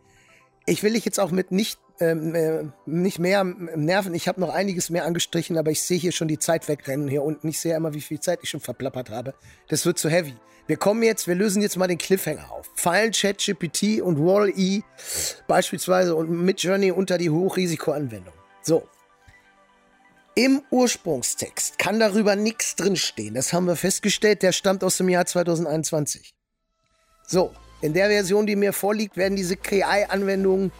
Ich will dich jetzt auch mit nicht, ähm, äh, nicht mehr nerven. Ich habe noch einiges mehr angestrichen, aber ich sehe hier schon die Zeit wegrennen hier unten. Ich sehe immer, wie viel Zeit ich schon verplappert habe. Das wird zu heavy. Wir kommen jetzt, wir lösen jetzt mal den Cliffhanger auf. Fallen ChatGPT und Wall-E beispielsweise und mit Journey unter die Hochrisikoanwendung. So, im Ursprungstext kann darüber nichts drinstehen. Das haben wir festgestellt. Der stammt aus dem Jahr 2021. So, in der Version, die mir vorliegt, werden diese KI-Anwendungen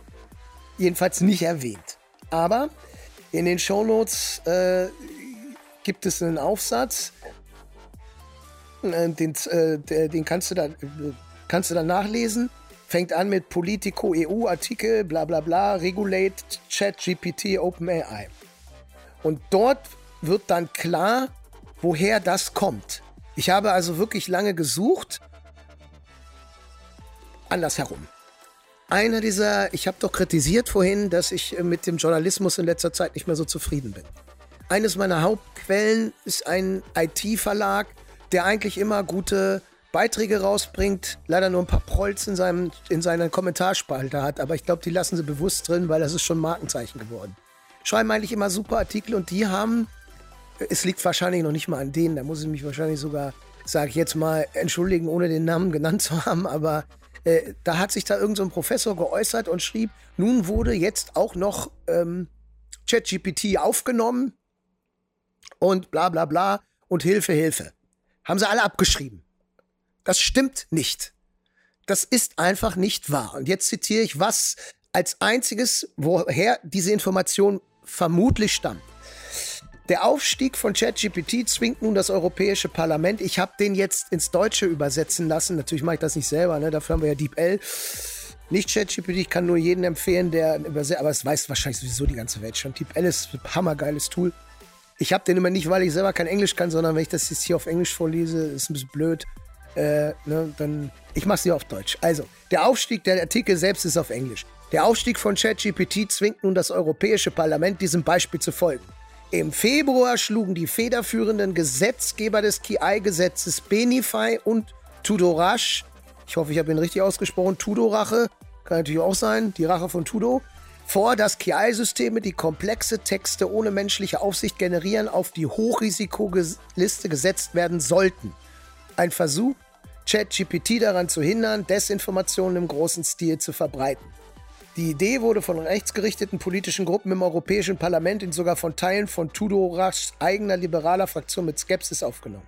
jedenfalls nicht erwähnt. Aber in den Shownotes äh, gibt es einen Aufsatz, äh, den, äh, den kannst, du da, kannst du dann nachlesen. Fängt an mit Politico EU Artikel, bla bla bla, Regulate Chat GPT OpenAI. Und dort wird dann klar, woher das kommt. Ich habe also wirklich lange gesucht. Andersherum. Einer dieser, ich habe doch kritisiert vorhin, dass ich äh, mit dem Journalismus in letzter Zeit nicht mehr so zufrieden bin. Eines meiner Hauptquellen ist ein IT-Verlag, der eigentlich immer gute Beiträge rausbringt, leider nur ein paar Prolls in, seinem, in seiner Kommentarspalte hat, aber ich glaube, die lassen sie bewusst drin, weil das ist schon Markenzeichen geworden schreiben eigentlich immer super Artikel und die haben, es liegt wahrscheinlich noch nicht mal an denen, da muss ich mich wahrscheinlich sogar, sage ich jetzt mal, entschuldigen, ohne den Namen genannt zu haben, aber äh, da hat sich da irgendein so Professor geäußert und schrieb, nun wurde jetzt auch noch ähm, ChatGPT aufgenommen und bla bla bla und Hilfe, Hilfe. Haben sie alle abgeschrieben. Das stimmt nicht. Das ist einfach nicht wahr. Und jetzt zitiere ich, was als einziges, woher diese Information vermutlich stammt. Der Aufstieg von ChatGPT zwingt nun das Europäische Parlament. Ich habe den jetzt ins Deutsche übersetzen lassen. Natürlich mache ich das nicht selber, ne? dafür haben wir ja DeepL. Nicht ChatGPT, ich kann nur jeden empfehlen, der übersetzt, aber es weiß wahrscheinlich sowieso die ganze Welt schon. Typ Alice, hammergeiles Tool. Ich habe den immer nicht, weil ich selber kein Englisch kann, sondern wenn ich das jetzt hier auf Englisch vorlese, ist ein bisschen blöd. Äh, ne, dann ich mache es hier auf Deutsch. Also, der Aufstieg, der Artikel selbst ist auf Englisch. Der Aufstieg von ChatGPT zwingt nun das Europäische Parlament, diesem Beispiel zu folgen. Im Februar schlugen die federführenden Gesetzgeber des KI-Gesetzes Benify und Tudorash, ich hoffe, ich habe ihn richtig ausgesprochen, Tudorache, kann natürlich auch sein, die Rache von Tudo, vor, dass KI-Systeme, die komplexe Texte ohne menschliche Aufsicht generieren, auf die Hochrisikoliste gesetzt werden sollten. Ein Versuch, ChatGPT daran zu hindern, Desinformationen im großen Stil zu verbreiten. Die Idee wurde von rechtsgerichteten politischen Gruppen im Europäischen Parlament und sogar von Teilen von Tudorachs eigener liberaler Fraktion mit Skepsis aufgenommen.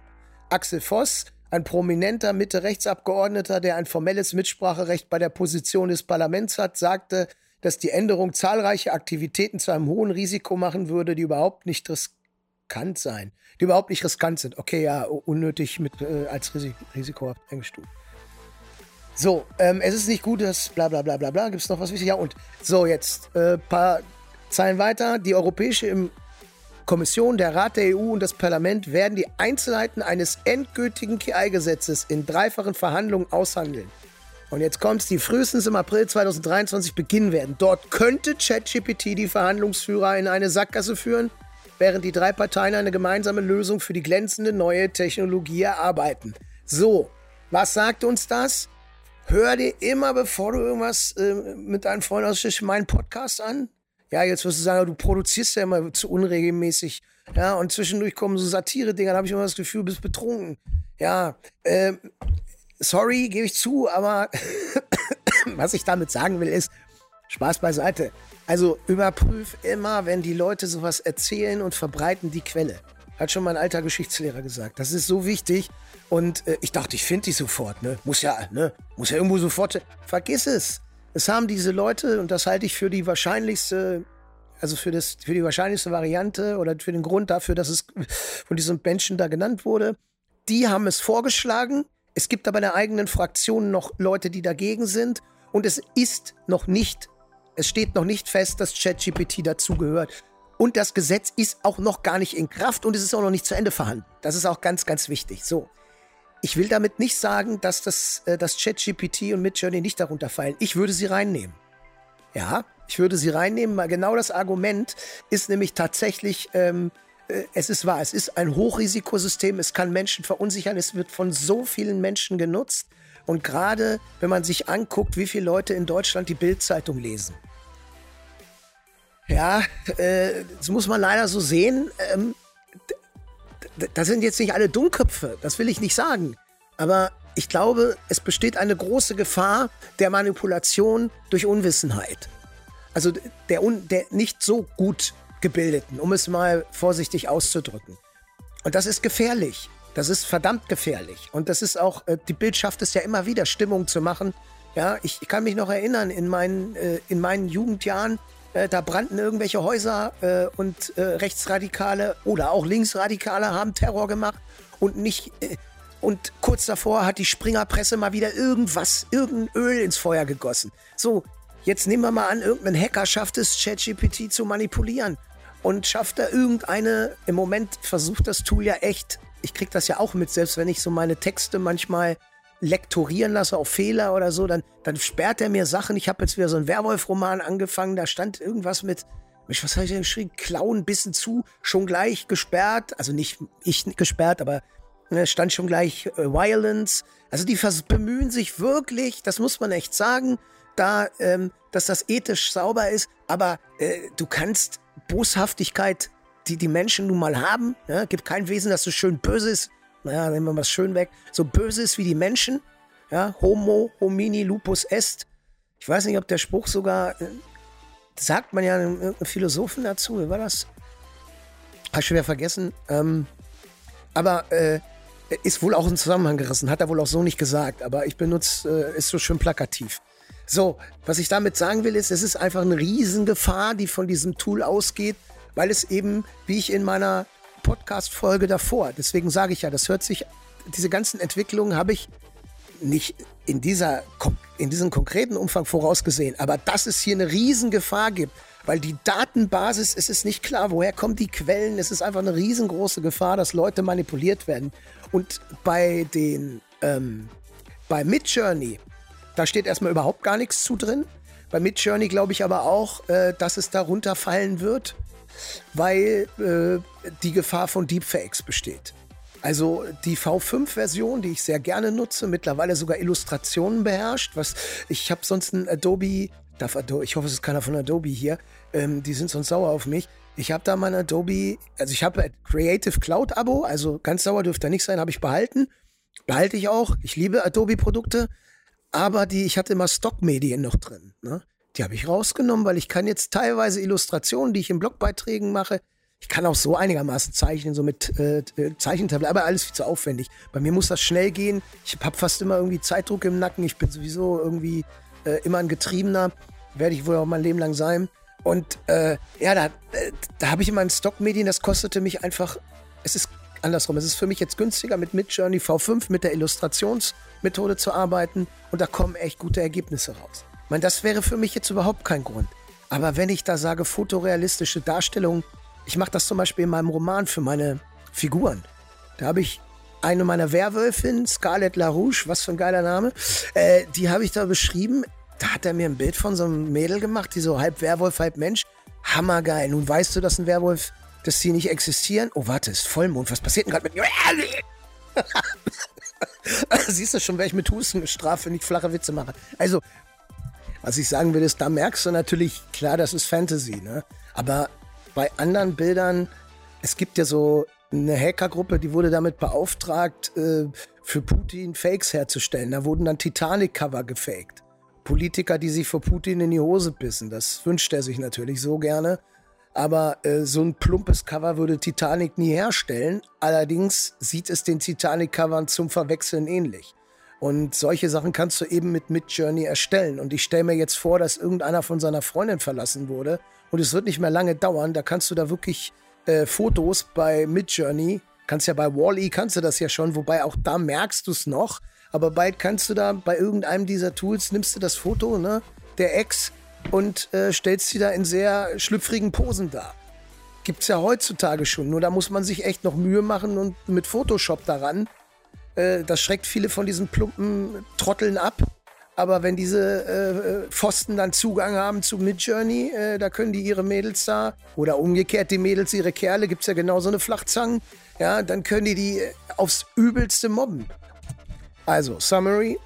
Axel Voss, ein prominenter Mitte-Rechtsabgeordneter, der ein formelles Mitspracherecht bei der Position des Parlaments hat, sagte, dass die Änderung zahlreiche Aktivitäten zu einem hohen Risiko machen würde, die überhaupt nicht riskant seien. Die überhaupt nicht riskant sind. Okay, ja, unnötig mit, äh, als Risiko eingestuft. So, ähm, es ist nicht gut, dass bla bla bla bla bla. Gibt es noch was Wichtiges? Ja, und so, jetzt äh, paar Zeilen weiter. Die Europäische Kommission, der Rat der EU und das Parlament werden die Einzelheiten eines endgültigen KI-Gesetzes in dreifachen Verhandlungen aushandeln. Und jetzt kommt es, die frühestens im April 2023 beginnen werden. Dort könnte ChatGPT die Verhandlungsführer in eine Sackgasse führen, während die drei Parteien eine gemeinsame Lösung für die glänzende neue Technologie erarbeiten. So, was sagt uns das? Hör dir immer, bevor du irgendwas äh, mit deinen Freunden aus meinen Podcast an. Ja, jetzt wirst du sagen, du produzierst ja immer zu unregelmäßig. Ja, und zwischendurch kommen so Satire-Dinger, da habe ich immer das Gefühl, du bist betrunken. Ja, äh, sorry, gebe ich zu, aber was ich damit sagen will, ist, Spaß beiseite. Also überprüf immer, wenn die Leute sowas erzählen und verbreiten, die Quelle. Hat schon mein alter Geschichtslehrer gesagt. Das ist so wichtig. Und äh, ich dachte, ich finde die sofort, ne? Muss ja, ne? Muss ja irgendwo sofort. Vergiss es. Es haben diese Leute, und das halte ich für die wahrscheinlichste, also für, das, für die wahrscheinlichste Variante oder für den Grund dafür, dass es von diesem Menschen da genannt wurde, die haben es vorgeschlagen. Es gibt aber in der eigenen Fraktion noch Leute, die dagegen sind. Und es ist noch nicht, es steht noch nicht fest, dass ChatGPT dazugehört. Und das Gesetz ist auch noch gar nicht in Kraft und es ist auch noch nicht zu Ende verhandelt. Das ist auch ganz, ganz wichtig. So. Ich will damit nicht sagen, dass das, äh, ChatGPT und Midjourney nicht darunter fallen. Ich würde sie reinnehmen. Ja, ich würde sie reinnehmen, genau das Argument ist nämlich tatsächlich, ähm, äh, es ist wahr, es ist ein Hochrisikosystem, es kann Menschen verunsichern, es wird von so vielen Menschen genutzt. Und gerade wenn man sich anguckt, wie viele Leute in Deutschland die Bildzeitung lesen, ja, äh, das muss man leider so sehen. Ähm, das sind jetzt nicht alle Dummköpfe, das will ich nicht sagen. Aber ich glaube, es besteht eine große Gefahr der Manipulation durch Unwissenheit. Also der, der nicht so gut gebildeten, um es mal vorsichtig auszudrücken. Und das ist gefährlich. Das ist verdammt gefährlich. Und das ist auch, äh, die Bild schafft es ja immer wieder, Stimmung zu machen. Ja, ich, ich kann mich noch erinnern, in meinen, äh, in meinen Jugendjahren äh, da brannten irgendwelche Häuser äh, und äh, Rechtsradikale oder auch Linksradikale haben Terror gemacht und nicht. Äh, und kurz davor hat die Springerpresse mal wieder irgendwas, irgendein Öl ins Feuer gegossen. So, jetzt nehmen wir mal an, irgendein Hacker schafft es, ChatGPT zu manipulieren und schafft da irgendeine. Im Moment versucht das Tool ja echt. Ich krieg das ja auch mit, selbst wenn ich so meine Texte manchmal lektorieren lasse auf Fehler oder so, dann, dann sperrt er mir Sachen. Ich habe jetzt wieder so einen Werwolf-Roman angefangen, da stand irgendwas mit, was habe ich denn geschrieben? Klauen bisschen zu, schon gleich gesperrt. Also nicht ich gesperrt, aber ne, stand schon gleich äh, Violence. Also die bemühen sich wirklich, das muss man echt sagen, da, ähm, dass das ethisch sauber ist. Aber äh, du kannst Boshaftigkeit, die die Menschen nun mal haben, ja, gibt kein Wesen, das so schön böse ist, naja, nehmen wir mal schön weg, so böse ist wie die Menschen. Ja, Homo homini lupus est. Ich weiß nicht, ob der Spruch sogar, äh, sagt man ja einem Philosophen dazu, wie war das? Hab ich schon wieder vergessen. Ähm, aber äh, ist wohl auch in Zusammenhang gerissen, hat er wohl auch so nicht gesagt, aber ich benutze, äh, ist so schön plakativ. So, was ich damit sagen will, ist, es ist einfach eine Riesengefahr, die von diesem Tool ausgeht, weil es eben, wie ich in meiner Podcast-Folge davor. Deswegen sage ich ja, das hört sich, diese ganzen Entwicklungen habe ich nicht in, dieser, in diesem konkreten Umfang vorausgesehen. Aber dass es hier eine Riesengefahr gibt, weil die Datenbasis, es ist nicht klar, woher kommen die Quellen. Es ist einfach eine riesengroße Gefahr, dass Leute manipuliert werden. Und bei den, ähm, bei Midjourney, da steht erstmal überhaupt gar nichts zu drin. Bei Midjourney glaube ich aber auch, äh, dass es darunter fallen wird, weil äh, die Gefahr von Deepfakes besteht. Also die V5-Version, die ich sehr gerne nutze, mittlerweile sogar Illustrationen beherrscht. Was ich habe sonst ein Adobe, darf Adobe, ich hoffe, es ist keiner von Adobe hier. Ähm, die sind sonst sauer auf mich. Ich habe da mein Adobe, also ich habe Creative Cloud Abo, also ganz sauer dürfte er nicht sein, habe ich behalten. Behalte ich auch. Ich liebe Adobe-Produkte, aber die, ich hatte immer Stockmedien noch drin. Ne? Die habe ich rausgenommen, weil ich kann jetzt teilweise Illustrationen, die ich in Blogbeiträgen mache, ich kann auch so einigermaßen zeichnen, so mit äh, Zeichentabelle, aber alles viel zu aufwendig. Bei mir muss das schnell gehen. Ich habe fast immer irgendwie Zeitdruck im Nacken. Ich bin sowieso irgendwie äh, immer ein Getriebener. Werde ich wohl auch mein Leben lang sein. Und äh, ja, da, äh, da habe ich immer ein Stockmedien, das kostete mich einfach, es ist andersrum, es ist für mich jetzt günstiger mit Midjourney V5 mit der Illustrationsmethode zu arbeiten und da kommen echt gute Ergebnisse raus. Meine, das wäre für mich jetzt überhaupt kein Grund. Aber wenn ich da sage, fotorealistische Darstellung ich mache das zum Beispiel in meinem Roman für meine Figuren. Da habe ich eine meiner Werwölfin, Scarlett LaRouche, was für ein geiler Name, äh, die habe ich da beschrieben. Da hat er mir ein Bild von so einem Mädel gemacht, die so halb Werwolf, halb Mensch. Hammergeil. Nun weißt du, dass ein Werwolf, dass sie nicht existieren. Oh, warte, ist Vollmond. Was passiert denn gerade mit mir? Siehst du schon, wer ich mit Husten gestraft, wenn ich flache Witze mache. Also, was ich sagen will, ist, da merkst du natürlich, klar, das ist Fantasy, ne? Aber bei anderen Bildern, es gibt ja so eine Hackergruppe, die wurde damit beauftragt, äh, für Putin Fakes herzustellen. Da wurden dann Titanic-Cover gefaked. Politiker, die sich vor Putin in die Hose bissen. Das wünscht er sich natürlich so gerne. Aber äh, so ein plumpes Cover würde Titanic nie herstellen. Allerdings sieht es den Titanic-Covern zum Verwechseln ähnlich. Und solche Sachen kannst du eben mit Midjourney erstellen. Und ich stelle mir jetzt vor, dass irgendeiner von seiner Freundin verlassen wurde und es wird nicht mehr lange dauern. Da kannst du da wirklich äh, Fotos bei Midjourney, kannst ja bei Wally, -E, kannst du das ja schon, wobei auch da merkst du es noch. Aber bald kannst du da bei irgendeinem dieser Tools, nimmst du das Foto ne, der Ex und äh, stellst sie da in sehr schlüpfrigen Posen dar. Gibt es ja heutzutage schon, nur da muss man sich echt noch Mühe machen und mit Photoshop daran. Äh, das schreckt viele von diesen plumpen Trotteln ab. Aber wenn diese äh, Pfosten dann Zugang haben zu Midjourney, äh, da können die ihre Mädels da oder umgekehrt die Mädels ihre Kerle, gibt es ja genauso eine Flachzangen, ja, dann können die die aufs Übelste mobben. Also, Summary,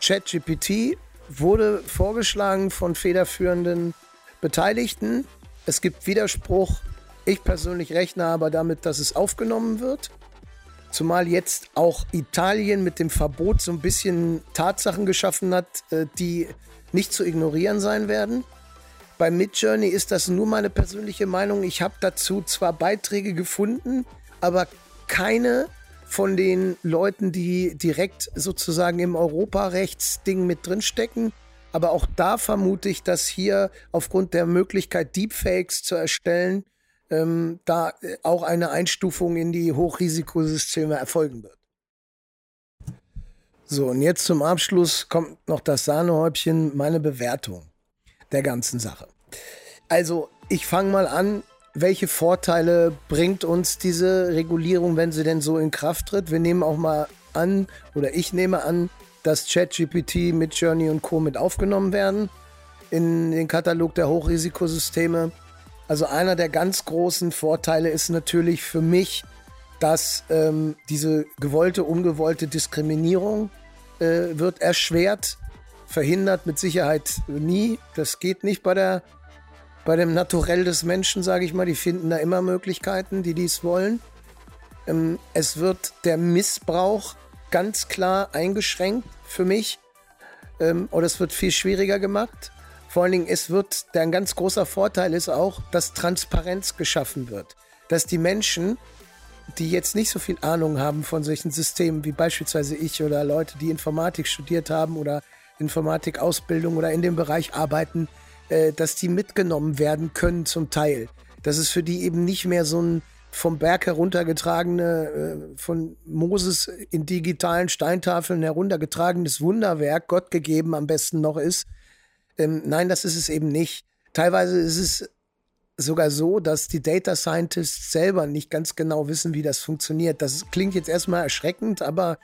ChatGPT wurde vorgeschlagen von federführenden Beteiligten. Es gibt Widerspruch. Ich persönlich rechne aber damit, dass es aufgenommen wird. Zumal jetzt auch Italien mit dem Verbot so ein bisschen Tatsachen geschaffen hat, äh, die nicht zu ignorieren sein werden. Bei Midjourney ist das nur meine persönliche Meinung. Ich habe dazu zwar Beiträge gefunden, aber keine von den Leuten, die direkt sozusagen im Europarechtsding mit drinstecken. Aber auch da vermute ich, dass hier aufgrund der Möglichkeit, Deepfakes zu erstellen, ähm, da äh, auch eine Einstufung in die Hochrisikosysteme erfolgen wird. So, und jetzt zum Abschluss kommt noch das Sahnehäubchen, meine Bewertung der ganzen Sache. Also, ich fange mal an. Welche Vorteile bringt uns diese Regulierung, wenn sie denn so in Kraft tritt? Wir nehmen auch mal an, oder ich nehme an, dass ChatGPT mit Journey und Co. mit aufgenommen werden in den Katalog der Hochrisikosysteme. Also einer der ganz großen Vorteile ist natürlich für mich, dass ähm, diese gewollte, ungewollte Diskriminierung äh, wird erschwert, verhindert mit Sicherheit nie. Das geht nicht bei der bei dem Naturell des Menschen, sage ich mal. Die finden da immer Möglichkeiten, die dies wollen. Ähm, es wird der Missbrauch ganz klar eingeschränkt für mich. Ähm, oder es wird viel schwieriger gemacht. Vor allen Dingen, es wird, ein ganz großer Vorteil ist auch, dass Transparenz geschaffen wird. Dass die Menschen, die jetzt nicht so viel Ahnung haben von solchen Systemen, wie beispielsweise ich oder Leute, die Informatik studiert haben oder Informatikausbildung oder in dem Bereich arbeiten, äh, dass die mitgenommen werden können zum Teil. Dass es für die eben nicht mehr so ein vom Berg heruntergetragene, äh, von Moses in digitalen Steintafeln heruntergetragenes Wunderwerk, Gott gegeben am besten noch ist. Ähm, nein, das ist es eben nicht. Teilweise ist es sogar so, dass die Data Scientists selber nicht ganz genau wissen, wie das funktioniert. Das klingt jetzt erstmal erschreckend, aber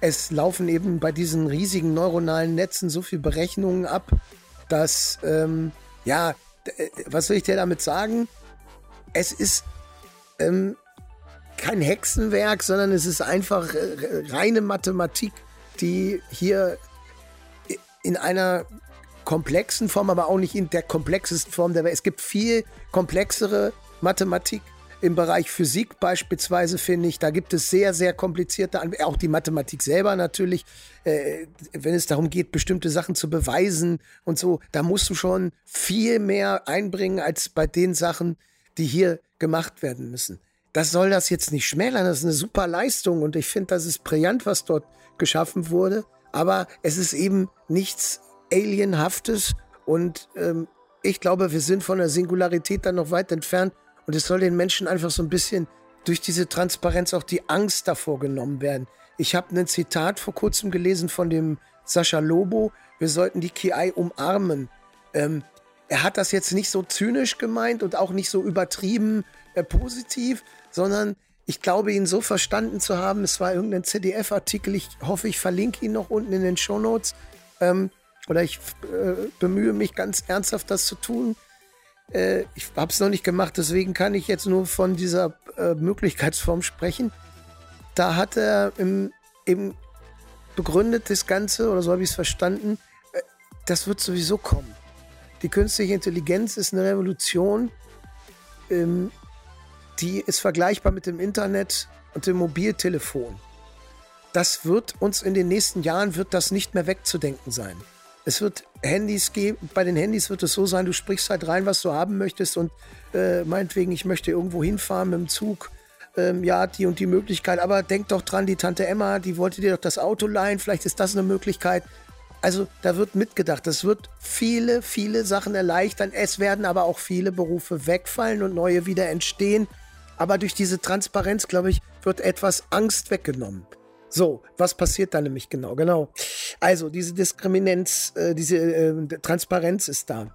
es laufen eben bei diesen riesigen neuronalen Netzen so viele Berechnungen ab, dass, ähm, ja, äh, was will ich dir damit sagen? Es ist ähm, kein Hexenwerk, sondern es ist einfach äh, reine Mathematik, die hier in einer komplexen Form, aber auch nicht in der komplexesten Form der Welt. Es gibt viel komplexere Mathematik im Bereich Physik beispielsweise, finde ich. Da gibt es sehr, sehr komplizierte, auch die Mathematik selber natürlich, äh, wenn es darum geht, bestimmte Sachen zu beweisen und so, da musst du schon viel mehr einbringen als bei den Sachen, die hier gemacht werden müssen. Das soll das jetzt nicht schmälern, das ist eine super Leistung und ich finde, das ist brillant, was dort geschaffen wurde. Aber es ist eben nichts Alienhaftes und ähm, ich glaube, wir sind von der Singularität dann noch weit entfernt und es soll den Menschen einfach so ein bisschen durch diese Transparenz auch die Angst davor genommen werden. Ich habe ein Zitat vor kurzem gelesen von dem Sascha Lobo, wir sollten die KI umarmen. Ähm, er hat das jetzt nicht so zynisch gemeint und auch nicht so übertrieben äh, positiv, sondern ich glaube, ihn so verstanden zu haben. Es war irgendein CDF-Artikel. Ich hoffe, ich verlinke ihn noch unten in den Shownotes. Ähm, oder ich äh, bemühe mich ganz ernsthaft, das zu tun. Äh, ich habe es noch nicht gemacht, deswegen kann ich jetzt nur von dieser äh, Möglichkeitsform sprechen. Da hat er im, eben begründet das Ganze, oder so habe ich es verstanden, äh, das wird sowieso kommen. Die künstliche Intelligenz ist eine Revolution, ähm, die ist vergleichbar mit dem Internet und dem Mobiltelefon. Das wird uns in den nächsten Jahren wird das nicht mehr wegzudenken sein. Es wird Handys geben, bei den Handys wird es so sein, du sprichst halt rein, was du haben möchtest und äh, meinetwegen, ich möchte irgendwo hinfahren mit dem Zug. Ähm, ja, die und die Möglichkeit, aber denk doch dran, die Tante Emma, die wollte dir doch das Auto leihen, vielleicht ist das eine Möglichkeit. Also da wird mitgedacht. Das wird viele, viele Sachen erleichtern. Es werden aber auch viele Berufe wegfallen und neue wieder entstehen. Aber durch diese Transparenz, glaube ich, wird etwas Angst weggenommen. So, was passiert da nämlich genau? Genau. Also diese Diskriminanz, äh, diese äh, Transparenz ist da.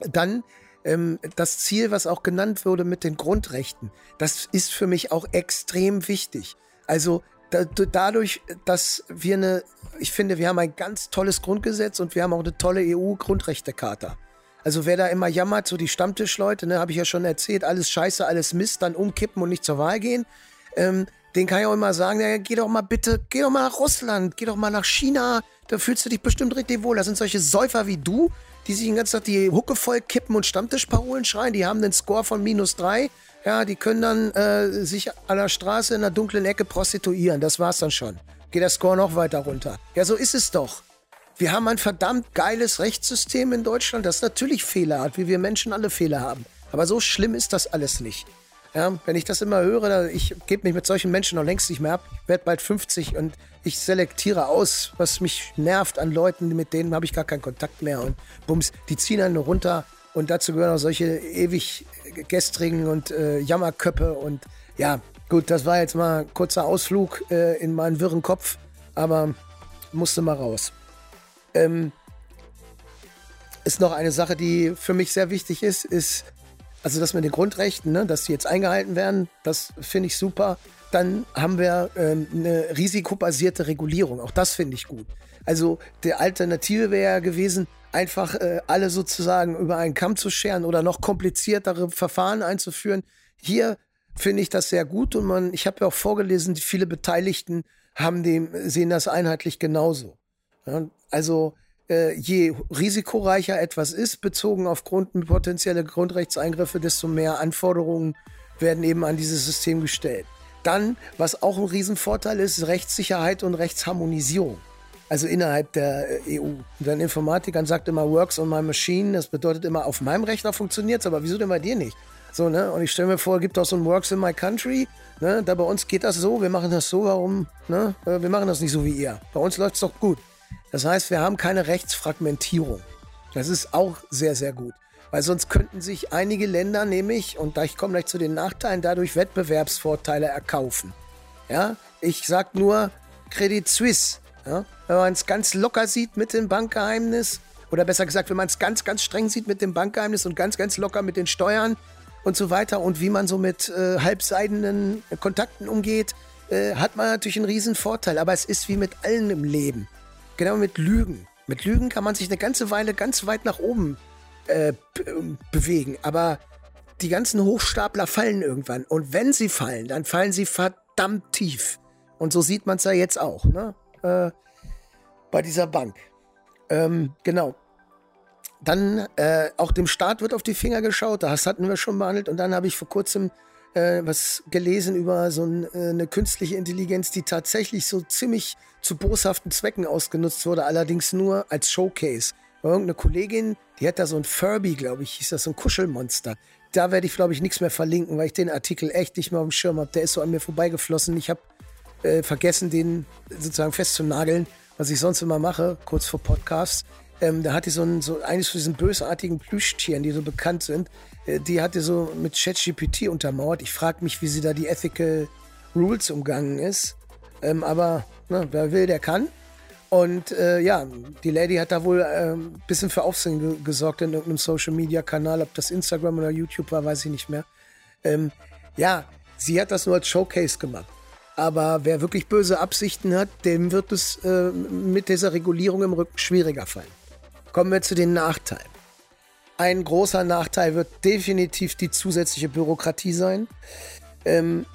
Dann ähm, das Ziel, was auch genannt wurde mit den Grundrechten, das ist für mich auch extrem wichtig. Also da, dadurch, dass wir eine, ich finde, wir haben ein ganz tolles Grundgesetz und wir haben auch eine tolle EU-Grundrechtecharta. Also wer da immer jammert, so die Stammtischleute, ne, habe ich ja schon erzählt, alles scheiße, alles Mist, dann umkippen und nicht zur Wahl gehen. Ähm, den kann ich auch immer sagen, ja, geh doch mal bitte, geh doch mal nach Russland, geh doch mal nach China, da fühlst du dich bestimmt richtig wohl. Das sind solche Säufer wie du, die sich den ganzen Tag die Hucke voll kippen und Stammtischparolen schreien, die haben einen Score von minus drei ja, die können dann äh, sich an der Straße in einer dunklen Ecke prostituieren. Das war's dann schon. Geht der Score noch weiter runter. Ja, so ist es doch. Wir haben ein verdammt geiles Rechtssystem in Deutschland, das natürlich Fehler hat, wie wir Menschen alle Fehler haben. Aber so schlimm ist das alles nicht. Ja, wenn ich das immer höre, ich gebe mich mit solchen Menschen noch längst nicht mehr ab. Ich werde bald 50 und ich selektiere aus, was mich nervt an Leuten, mit denen habe ich gar keinen Kontakt mehr. Und bums, die ziehen einen runter. Und dazu gehören auch solche ewig gestrigen und äh, Jammerköppe. Und ja, gut, das war jetzt mal ein kurzer Ausflug äh, in meinen wirren Kopf, aber musste mal raus. Ähm, ist noch eine Sache, die für mich sehr wichtig ist, ist, also das mit den Grundrechten, ne, dass die jetzt eingehalten werden, das finde ich super. Dann haben wir ähm, eine risikobasierte Regulierung, auch das finde ich gut. Also die Alternative wäre ja gewesen, einfach äh, alle sozusagen über einen Kamm zu scheren oder noch kompliziertere Verfahren einzuführen. Hier finde ich das sehr gut und man, ich habe ja auch vorgelesen, viele Beteiligten haben dem, sehen das einheitlich genauso. Ja, also je risikoreicher etwas ist, bezogen auf Grund, potenzielle Grundrechtseingriffe, desto mehr Anforderungen werden eben an dieses System gestellt. Dann, was auch ein Riesenvorteil ist, Rechtssicherheit und Rechtsharmonisierung also innerhalb der äh, EU. Und ein Informatiker sagt immer, works on my machine, das bedeutet immer, auf meinem Rechner funktioniert es, aber wieso denn bei dir nicht? So, ne? Und ich stelle mir vor, gibt auch so ein Works in my country, ne? Da bei uns geht das so, wir machen das so, warum, ne? Äh, wir machen das nicht so wie ihr. Bei uns läuft es doch gut. Das heißt, wir haben keine Rechtsfragmentierung. Das ist auch sehr, sehr gut. Weil sonst könnten sich einige Länder nämlich, und da ich komme gleich zu den Nachteilen, dadurch Wettbewerbsvorteile erkaufen. Ja, ich sag nur Credit Suisse. Ja? Wenn man es ganz locker sieht mit dem Bankgeheimnis, oder besser gesagt, wenn man es ganz, ganz streng sieht mit dem Bankgeheimnis und ganz, ganz locker mit den Steuern und so weiter und wie man so mit äh, halbseidenen Kontakten umgeht, äh, hat man natürlich einen riesen Vorteil. Aber es ist wie mit allen im Leben. Genau mit Lügen. Mit Lügen kann man sich eine ganze Weile ganz weit nach oben äh, bewegen. Aber die ganzen Hochstapler fallen irgendwann. Und wenn sie fallen, dann fallen sie verdammt tief. Und so sieht man es ja jetzt auch, ne? Äh, bei dieser Bank. Ähm, genau. Dann äh, auch dem Staat wird auf die Finger geschaut, das hatten wir schon behandelt. Und dann habe ich vor kurzem äh, was gelesen über so ein, äh, eine künstliche Intelligenz, die tatsächlich so ziemlich zu boshaften Zwecken ausgenutzt wurde, allerdings nur als Showcase. Irgendeine Kollegin, die hat da so ein Furby, glaube ich, hieß das, so ein Kuschelmonster. Da werde ich, glaube ich, nichts mehr verlinken, weil ich den Artikel echt nicht mehr auf dem Schirm habe. Der ist so an mir vorbeigeflossen. Ich habe äh, vergessen, den sozusagen festzunageln, was ich sonst immer mache, kurz vor Podcasts. Ähm, da hatte so, ein, so eines von diesen bösartigen Plüschtieren, die so bekannt sind, äh, die hatte so mit ChatGPT untermauert. Ich frage mich, wie sie da die Ethical Rules umgangen ist. Ähm, aber na, wer will, der kann. Und äh, ja, die Lady hat da wohl ein ähm, bisschen für Aufsehen ge gesorgt in irgendeinem Social Media Kanal. Ob das Instagram oder YouTube war, weiß ich nicht mehr. Ähm, ja, sie hat das nur als Showcase gemacht. Aber wer wirklich böse Absichten hat, dem wird es äh, mit dieser Regulierung im Rücken schwieriger fallen. Kommen wir zu den Nachteilen. Ein großer Nachteil wird definitiv die zusätzliche Bürokratie sein. Ähm,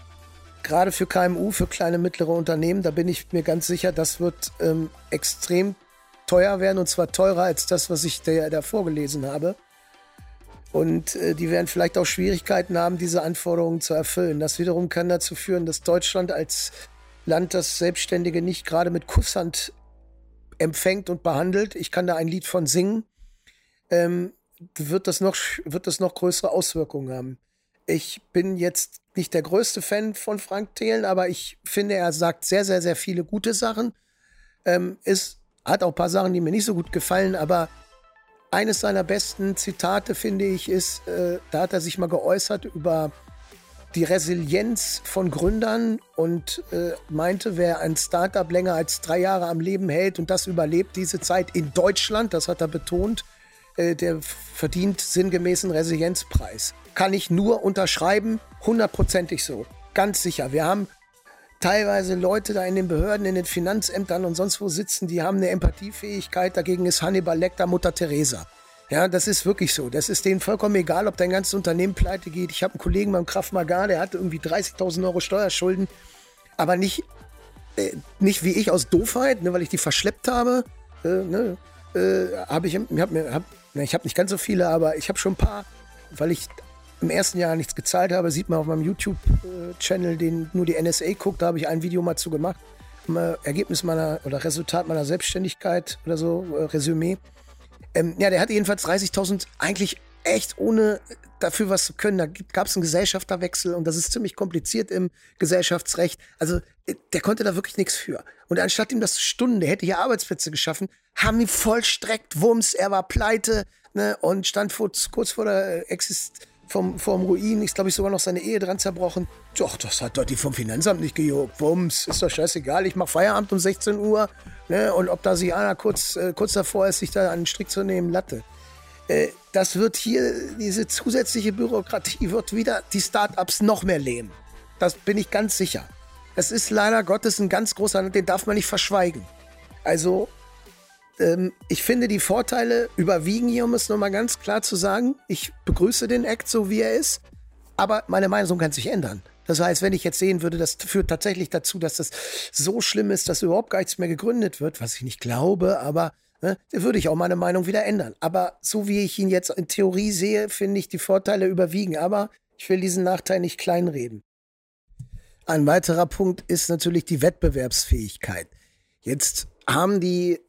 Gerade für KMU, für kleine mittlere Unternehmen, da bin ich mir ganz sicher, das wird ähm, extrem teuer werden und zwar teurer als das, was ich da, da vorgelesen habe. Und äh, die werden vielleicht auch Schwierigkeiten haben, diese Anforderungen zu erfüllen. Das wiederum kann dazu führen, dass Deutschland als Land das Selbstständige nicht gerade mit Kusshand empfängt und behandelt. Ich kann da ein Lied von singen. Ähm, wird das noch, wird das noch größere Auswirkungen haben. Ich bin jetzt nicht der größte Fan von Frank Thelen, aber ich finde, er sagt sehr, sehr, sehr viele gute Sachen. Ähm, ist, hat auch ein paar Sachen, die mir nicht so gut gefallen, aber eines seiner besten Zitate, finde ich, ist, äh, da hat er sich mal geäußert über die Resilienz von Gründern und äh, meinte, wer ein Startup länger als drei Jahre am Leben hält und das überlebt diese Zeit in Deutschland, das hat er betont, äh, der verdient sinngemäß einen Resilienzpreis. Kann ich nur unterschreiben, hundertprozentig so. Ganz sicher. Wir haben teilweise Leute da in den Behörden, in den Finanzämtern und sonst wo sitzen, die haben eine Empathiefähigkeit. Dagegen ist Hannibal Lecter Mutter Teresa. Ja, das ist wirklich so. Das ist denen vollkommen egal, ob dein ganzes Unternehmen pleite geht. Ich habe einen Kollegen beim Kraft Magar, der hatte irgendwie 30.000 Euro Steuerschulden, aber nicht, äh, nicht wie ich aus Doofheit, ne, weil ich die verschleppt habe. Äh, ne, äh, habe ich, hab mir, hab, ne, ich habe nicht ganz so viele, aber ich habe schon ein paar, weil ich im ersten Jahr nichts gezahlt habe, sieht man auf meinem YouTube-Channel, den nur die NSA guckt, da habe ich ein Video mal zu gemacht. Ergebnis meiner oder Resultat meiner Selbstständigkeit oder so, äh, Resümee. Ähm, ja, der hatte jedenfalls 30.000 eigentlich echt ohne dafür was zu können. Da gab es einen Gesellschafterwechsel und das ist ziemlich kompliziert im Gesellschaftsrecht. Also äh, der konnte da wirklich nichts für. Und anstatt ihm das zu stunden, der hätte hier Arbeitsplätze geschaffen, haben ihn vollstreckt, Wumms, er war pleite ne, und stand vor, kurz vor der Exist vom, vom Ruin, ist glaube ich sogar noch seine Ehe dran zerbrochen. Doch, das hat doch die vom Finanzamt nicht gejuckt. Wumms, ist doch scheißegal, ich mache Feierabend um 16 Uhr. Ne? Und ob da sich einer kurz, äh, kurz davor ist, sich da den Strick zu nehmen, Latte. Äh, das wird hier, diese zusätzliche Bürokratie wird wieder die Startups noch mehr lähmen. Das bin ich ganz sicher. Es ist leider Gottes ein ganz großer, den darf man nicht verschweigen. Also ähm, ich finde, die Vorteile überwiegen hier, um es nochmal ganz klar zu sagen. Ich begrüße den Act so, wie er ist, aber meine Meinung kann sich ändern. Das heißt, wenn ich jetzt sehen würde, das führt tatsächlich dazu, dass das so schlimm ist, dass überhaupt gar nichts mehr gegründet wird, was ich nicht glaube, aber ne, würde ich auch meine Meinung wieder ändern. Aber so wie ich ihn jetzt in Theorie sehe, finde ich, die Vorteile überwiegen. Aber ich will diesen Nachteil nicht kleinreden. Ein weiterer Punkt ist natürlich die Wettbewerbsfähigkeit. Jetzt haben die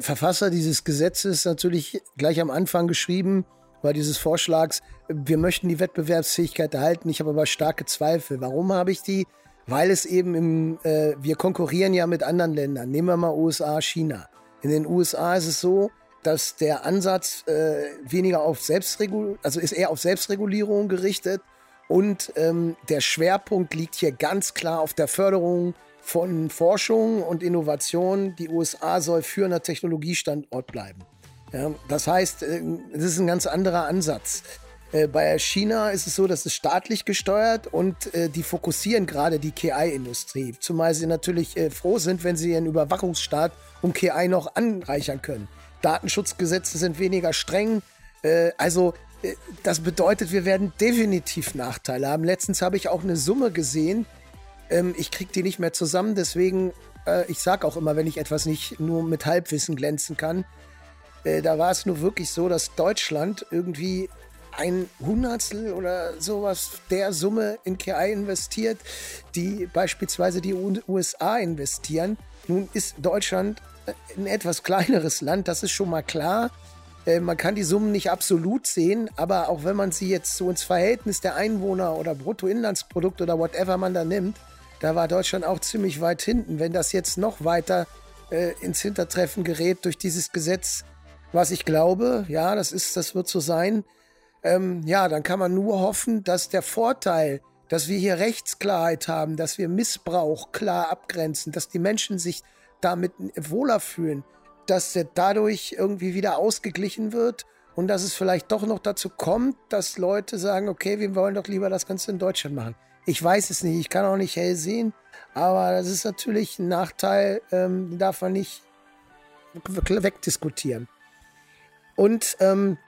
Verfasser dieses Gesetzes natürlich gleich am Anfang geschrieben, war dieses Vorschlags, wir möchten die Wettbewerbsfähigkeit erhalten. Ich habe aber starke Zweifel. Warum habe ich die? Weil es eben im, äh, wir konkurrieren ja mit anderen Ländern. Nehmen wir mal USA, China. In den USA ist es so, dass der Ansatz äh, weniger auf Selbstregulierung, also ist eher auf Selbstregulierung gerichtet und ähm, der Schwerpunkt liegt hier ganz klar auf der Förderung von Forschung und Innovation. Die USA soll führender Technologiestandort bleiben. Ja, das heißt, äh, es ist ein ganz anderer Ansatz. Äh, bei China ist es so, dass es staatlich gesteuert und äh, die fokussieren gerade die KI-Industrie. Zumal sie natürlich äh, froh sind, wenn sie ihren Überwachungsstaat um KI noch anreichern können. Datenschutzgesetze sind weniger streng. Äh, also äh, das bedeutet, wir werden definitiv Nachteile haben. Letztens habe ich auch eine Summe gesehen. Ähm, ich kriege die nicht mehr zusammen, deswegen, äh, ich sage auch immer, wenn ich etwas nicht nur mit Halbwissen glänzen kann, da war es nur wirklich so, dass Deutschland irgendwie ein Hundertstel oder sowas der Summe in KI investiert, die beispielsweise die USA investieren. Nun ist Deutschland ein etwas kleineres Land, das ist schon mal klar. Äh, man kann die Summen nicht absolut sehen, aber auch wenn man sie jetzt so ins Verhältnis der Einwohner oder Bruttoinlandsprodukt oder whatever man da nimmt, da war Deutschland auch ziemlich weit hinten. Wenn das jetzt noch weiter äh, ins Hintertreffen gerät durch dieses Gesetz, was ich glaube, ja, das ist, das wird so sein, ähm, ja, dann kann man nur hoffen, dass der Vorteil, dass wir hier Rechtsklarheit haben, dass wir Missbrauch klar abgrenzen, dass die Menschen sich damit wohler fühlen, dass er dadurch irgendwie wieder ausgeglichen wird und dass es vielleicht doch noch dazu kommt, dass Leute sagen, okay, wir wollen doch lieber das Ganze in Deutschland machen. Ich weiß es nicht, ich kann auch nicht hell sehen, aber das ist natürlich ein Nachteil, ähm, darf man nicht wegdiskutieren. Und ähm,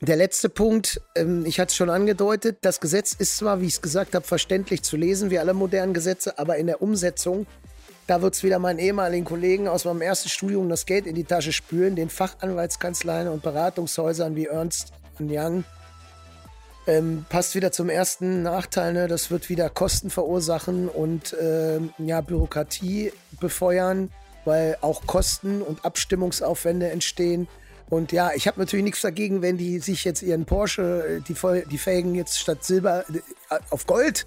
der letzte Punkt, ähm, ich hatte es schon angedeutet, das Gesetz ist zwar, wie ich es gesagt habe, verständlich zu lesen, wie alle modernen Gesetze, aber in der Umsetzung, da wird es wieder meinen ehemaligen Kollegen aus meinem ersten Studium das Geld in die Tasche spülen, den Fachanwaltskanzleien und Beratungshäusern wie Ernst Young. Ähm, passt wieder zum ersten Nachteil, ne? das wird wieder Kosten verursachen und ähm, ja, Bürokratie befeuern, weil auch Kosten und Abstimmungsaufwände entstehen. Und ja, ich habe natürlich nichts dagegen, wenn die sich jetzt ihren Porsche, äh, die, die Felgen jetzt statt Silber äh, auf Gold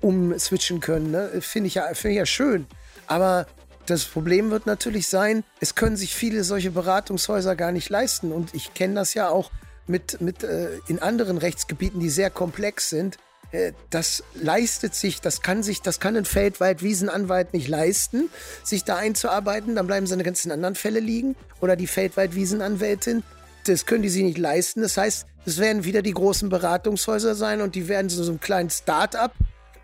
umswitchen können. Ne? Finde ich, ja, find ich ja schön. Aber das Problem wird natürlich sein, es können sich viele solche Beratungshäuser gar nicht leisten. Und ich kenne das ja auch mit, mit äh, in anderen Rechtsgebieten, die sehr komplex sind. Äh, das leistet sich, das kann sich, das kann ein Feldwald-Wiesenanwalt nicht leisten, sich da einzuarbeiten, dann bleiben seine ganzen anderen Fälle liegen. Oder die Feldwald-Wiesenanwältin, das können die sich nicht leisten. Das heißt, es werden wieder die großen Beratungshäuser sein und die werden so, so einen kleinen Start-up.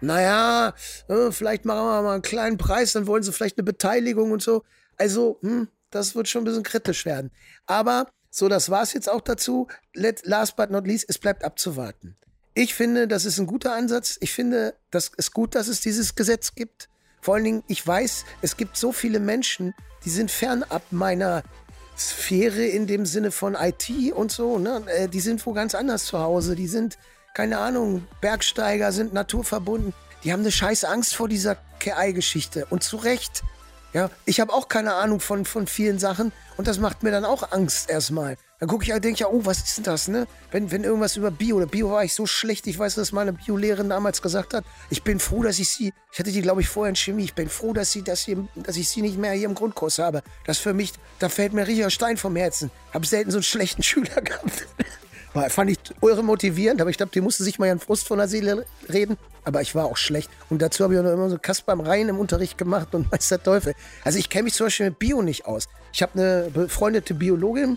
Naja, äh, vielleicht machen wir mal einen kleinen Preis, dann wollen sie vielleicht eine Beteiligung und so. Also, hm, das wird schon ein bisschen kritisch werden. Aber so, das war es jetzt auch dazu. Let, last but not least, es bleibt abzuwarten. Ich finde, das ist ein guter Ansatz. Ich finde, das ist gut, dass es dieses Gesetz gibt. Vor allen Dingen, ich weiß, es gibt so viele Menschen, die sind fernab meiner Sphäre in dem Sinne von IT und so. Ne? Äh, die sind wo ganz anders zu Hause. Die sind, keine Ahnung, Bergsteiger, sind naturverbunden. Die haben eine scheiß Angst vor dieser KI-Geschichte. Und zu Recht. Ja, ich habe auch keine Ahnung von, von vielen Sachen und das macht mir dann auch Angst erstmal. Dann gucke ich denke ja, oh, was ist denn das, ne? Wenn, wenn irgendwas über Bio oder Bio war ich so schlecht, ich weiß, dass meine Biolehrerin damals gesagt hat, ich bin froh, dass ich sie, ich hatte die, glaube ich, vorher in Chemie, ich bin froh, dass sie, dass sie, dass ich sie nicht mehr hier im Grundkurs habe. Das für mich, da fällt mir richtiger Stein vom Herzen. Habe selten so einen schlechten Schüler gehabt. War, fand ich eure motivierend, aber ich glaube, die musste sich mal ihren Frust von der Seele reden. Aber ich war auch schlecht. Und dazu habe ich auch noch immer so Kasper am Rhein im Unterricht gemacht und weiß der Teufel. Also ich kenne mich zum Beispiel mit Bio nicht aus. Ich habe eine befreundete Biologin,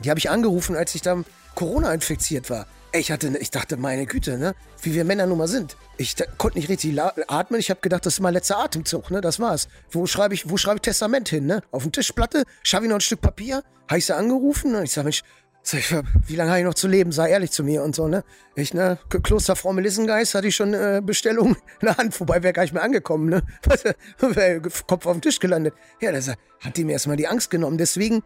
die habe ich angerufen, als ich dann Corona infiziert war. Ich hatte, ich dachte, meine Güte, ne, wie wir Männer nun mal sind. Ich konnte nicht richtig atmen. Ich habe gedacht, das ist mein letzter Atemzug, ne? Das war's. Wo schreibe ich, wo schreibe ich Testament hin, ne? Auf den Tischplatte, schaffe ich noch ein Stück Papier, habe ich sie angerufen und ich sage, Mensch, wie lange habe ich noch zu leben? Sei ehrlich zu mir und so, ne? Ich, ne? Kloster Frau Melissengeist hatte ich schon äh, Bestellung in der Hand, wobei wäre gar nicht mehr angekommen, ne? Kopf auf den Tisch gelandet. Ja, das hat die mir erstmal die Angst genommen. Deswegen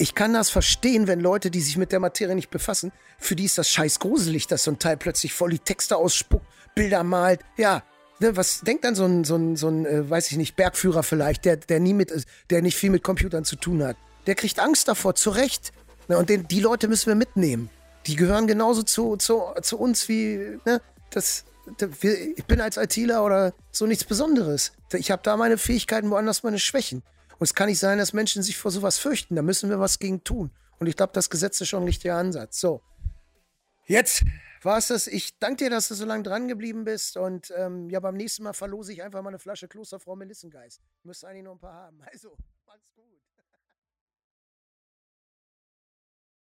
ich kann das verstehen, wenn Leute, die sich mit der Materie nicht befassen, für die ist das scheiß gruselig, dass so ein Teil plötzlich voll die Texte ausspuckt, Bilder malt. Ja, ne, was denkt dann so ein, so ein, so ein äh, weiß ich nicht, Bergführer vielleicht, der, der nie mit, der nicht viel mit Computern zu tun hat? Der kriegt Angst davor, zu Recht. Ne, und den, die Leute müssen wir mitnehmen. Die gehören genauso zu, zu, zu uns wie, ne, das, ich bin als ITler oder so nichts Besonderes. Ich habe da meine Fähigkeiten, woanders meine Schwächen. Und es kann nicht sein, dass Menschen sich vor sowas fürchten. Da müssen wir was gegen tun. Und ich glaube, das Gesetz ist schon ein richtiger Ansatz. So, jetzt war es das. Ich danke dir, dass du so lange dran geblieben bist. Und ähm, ja, beim nächsten Mal verlose ich einfach mal eine Flasche Klosterfrau Melissengeist. Müsste eigentlich noch ein paar haben. Also.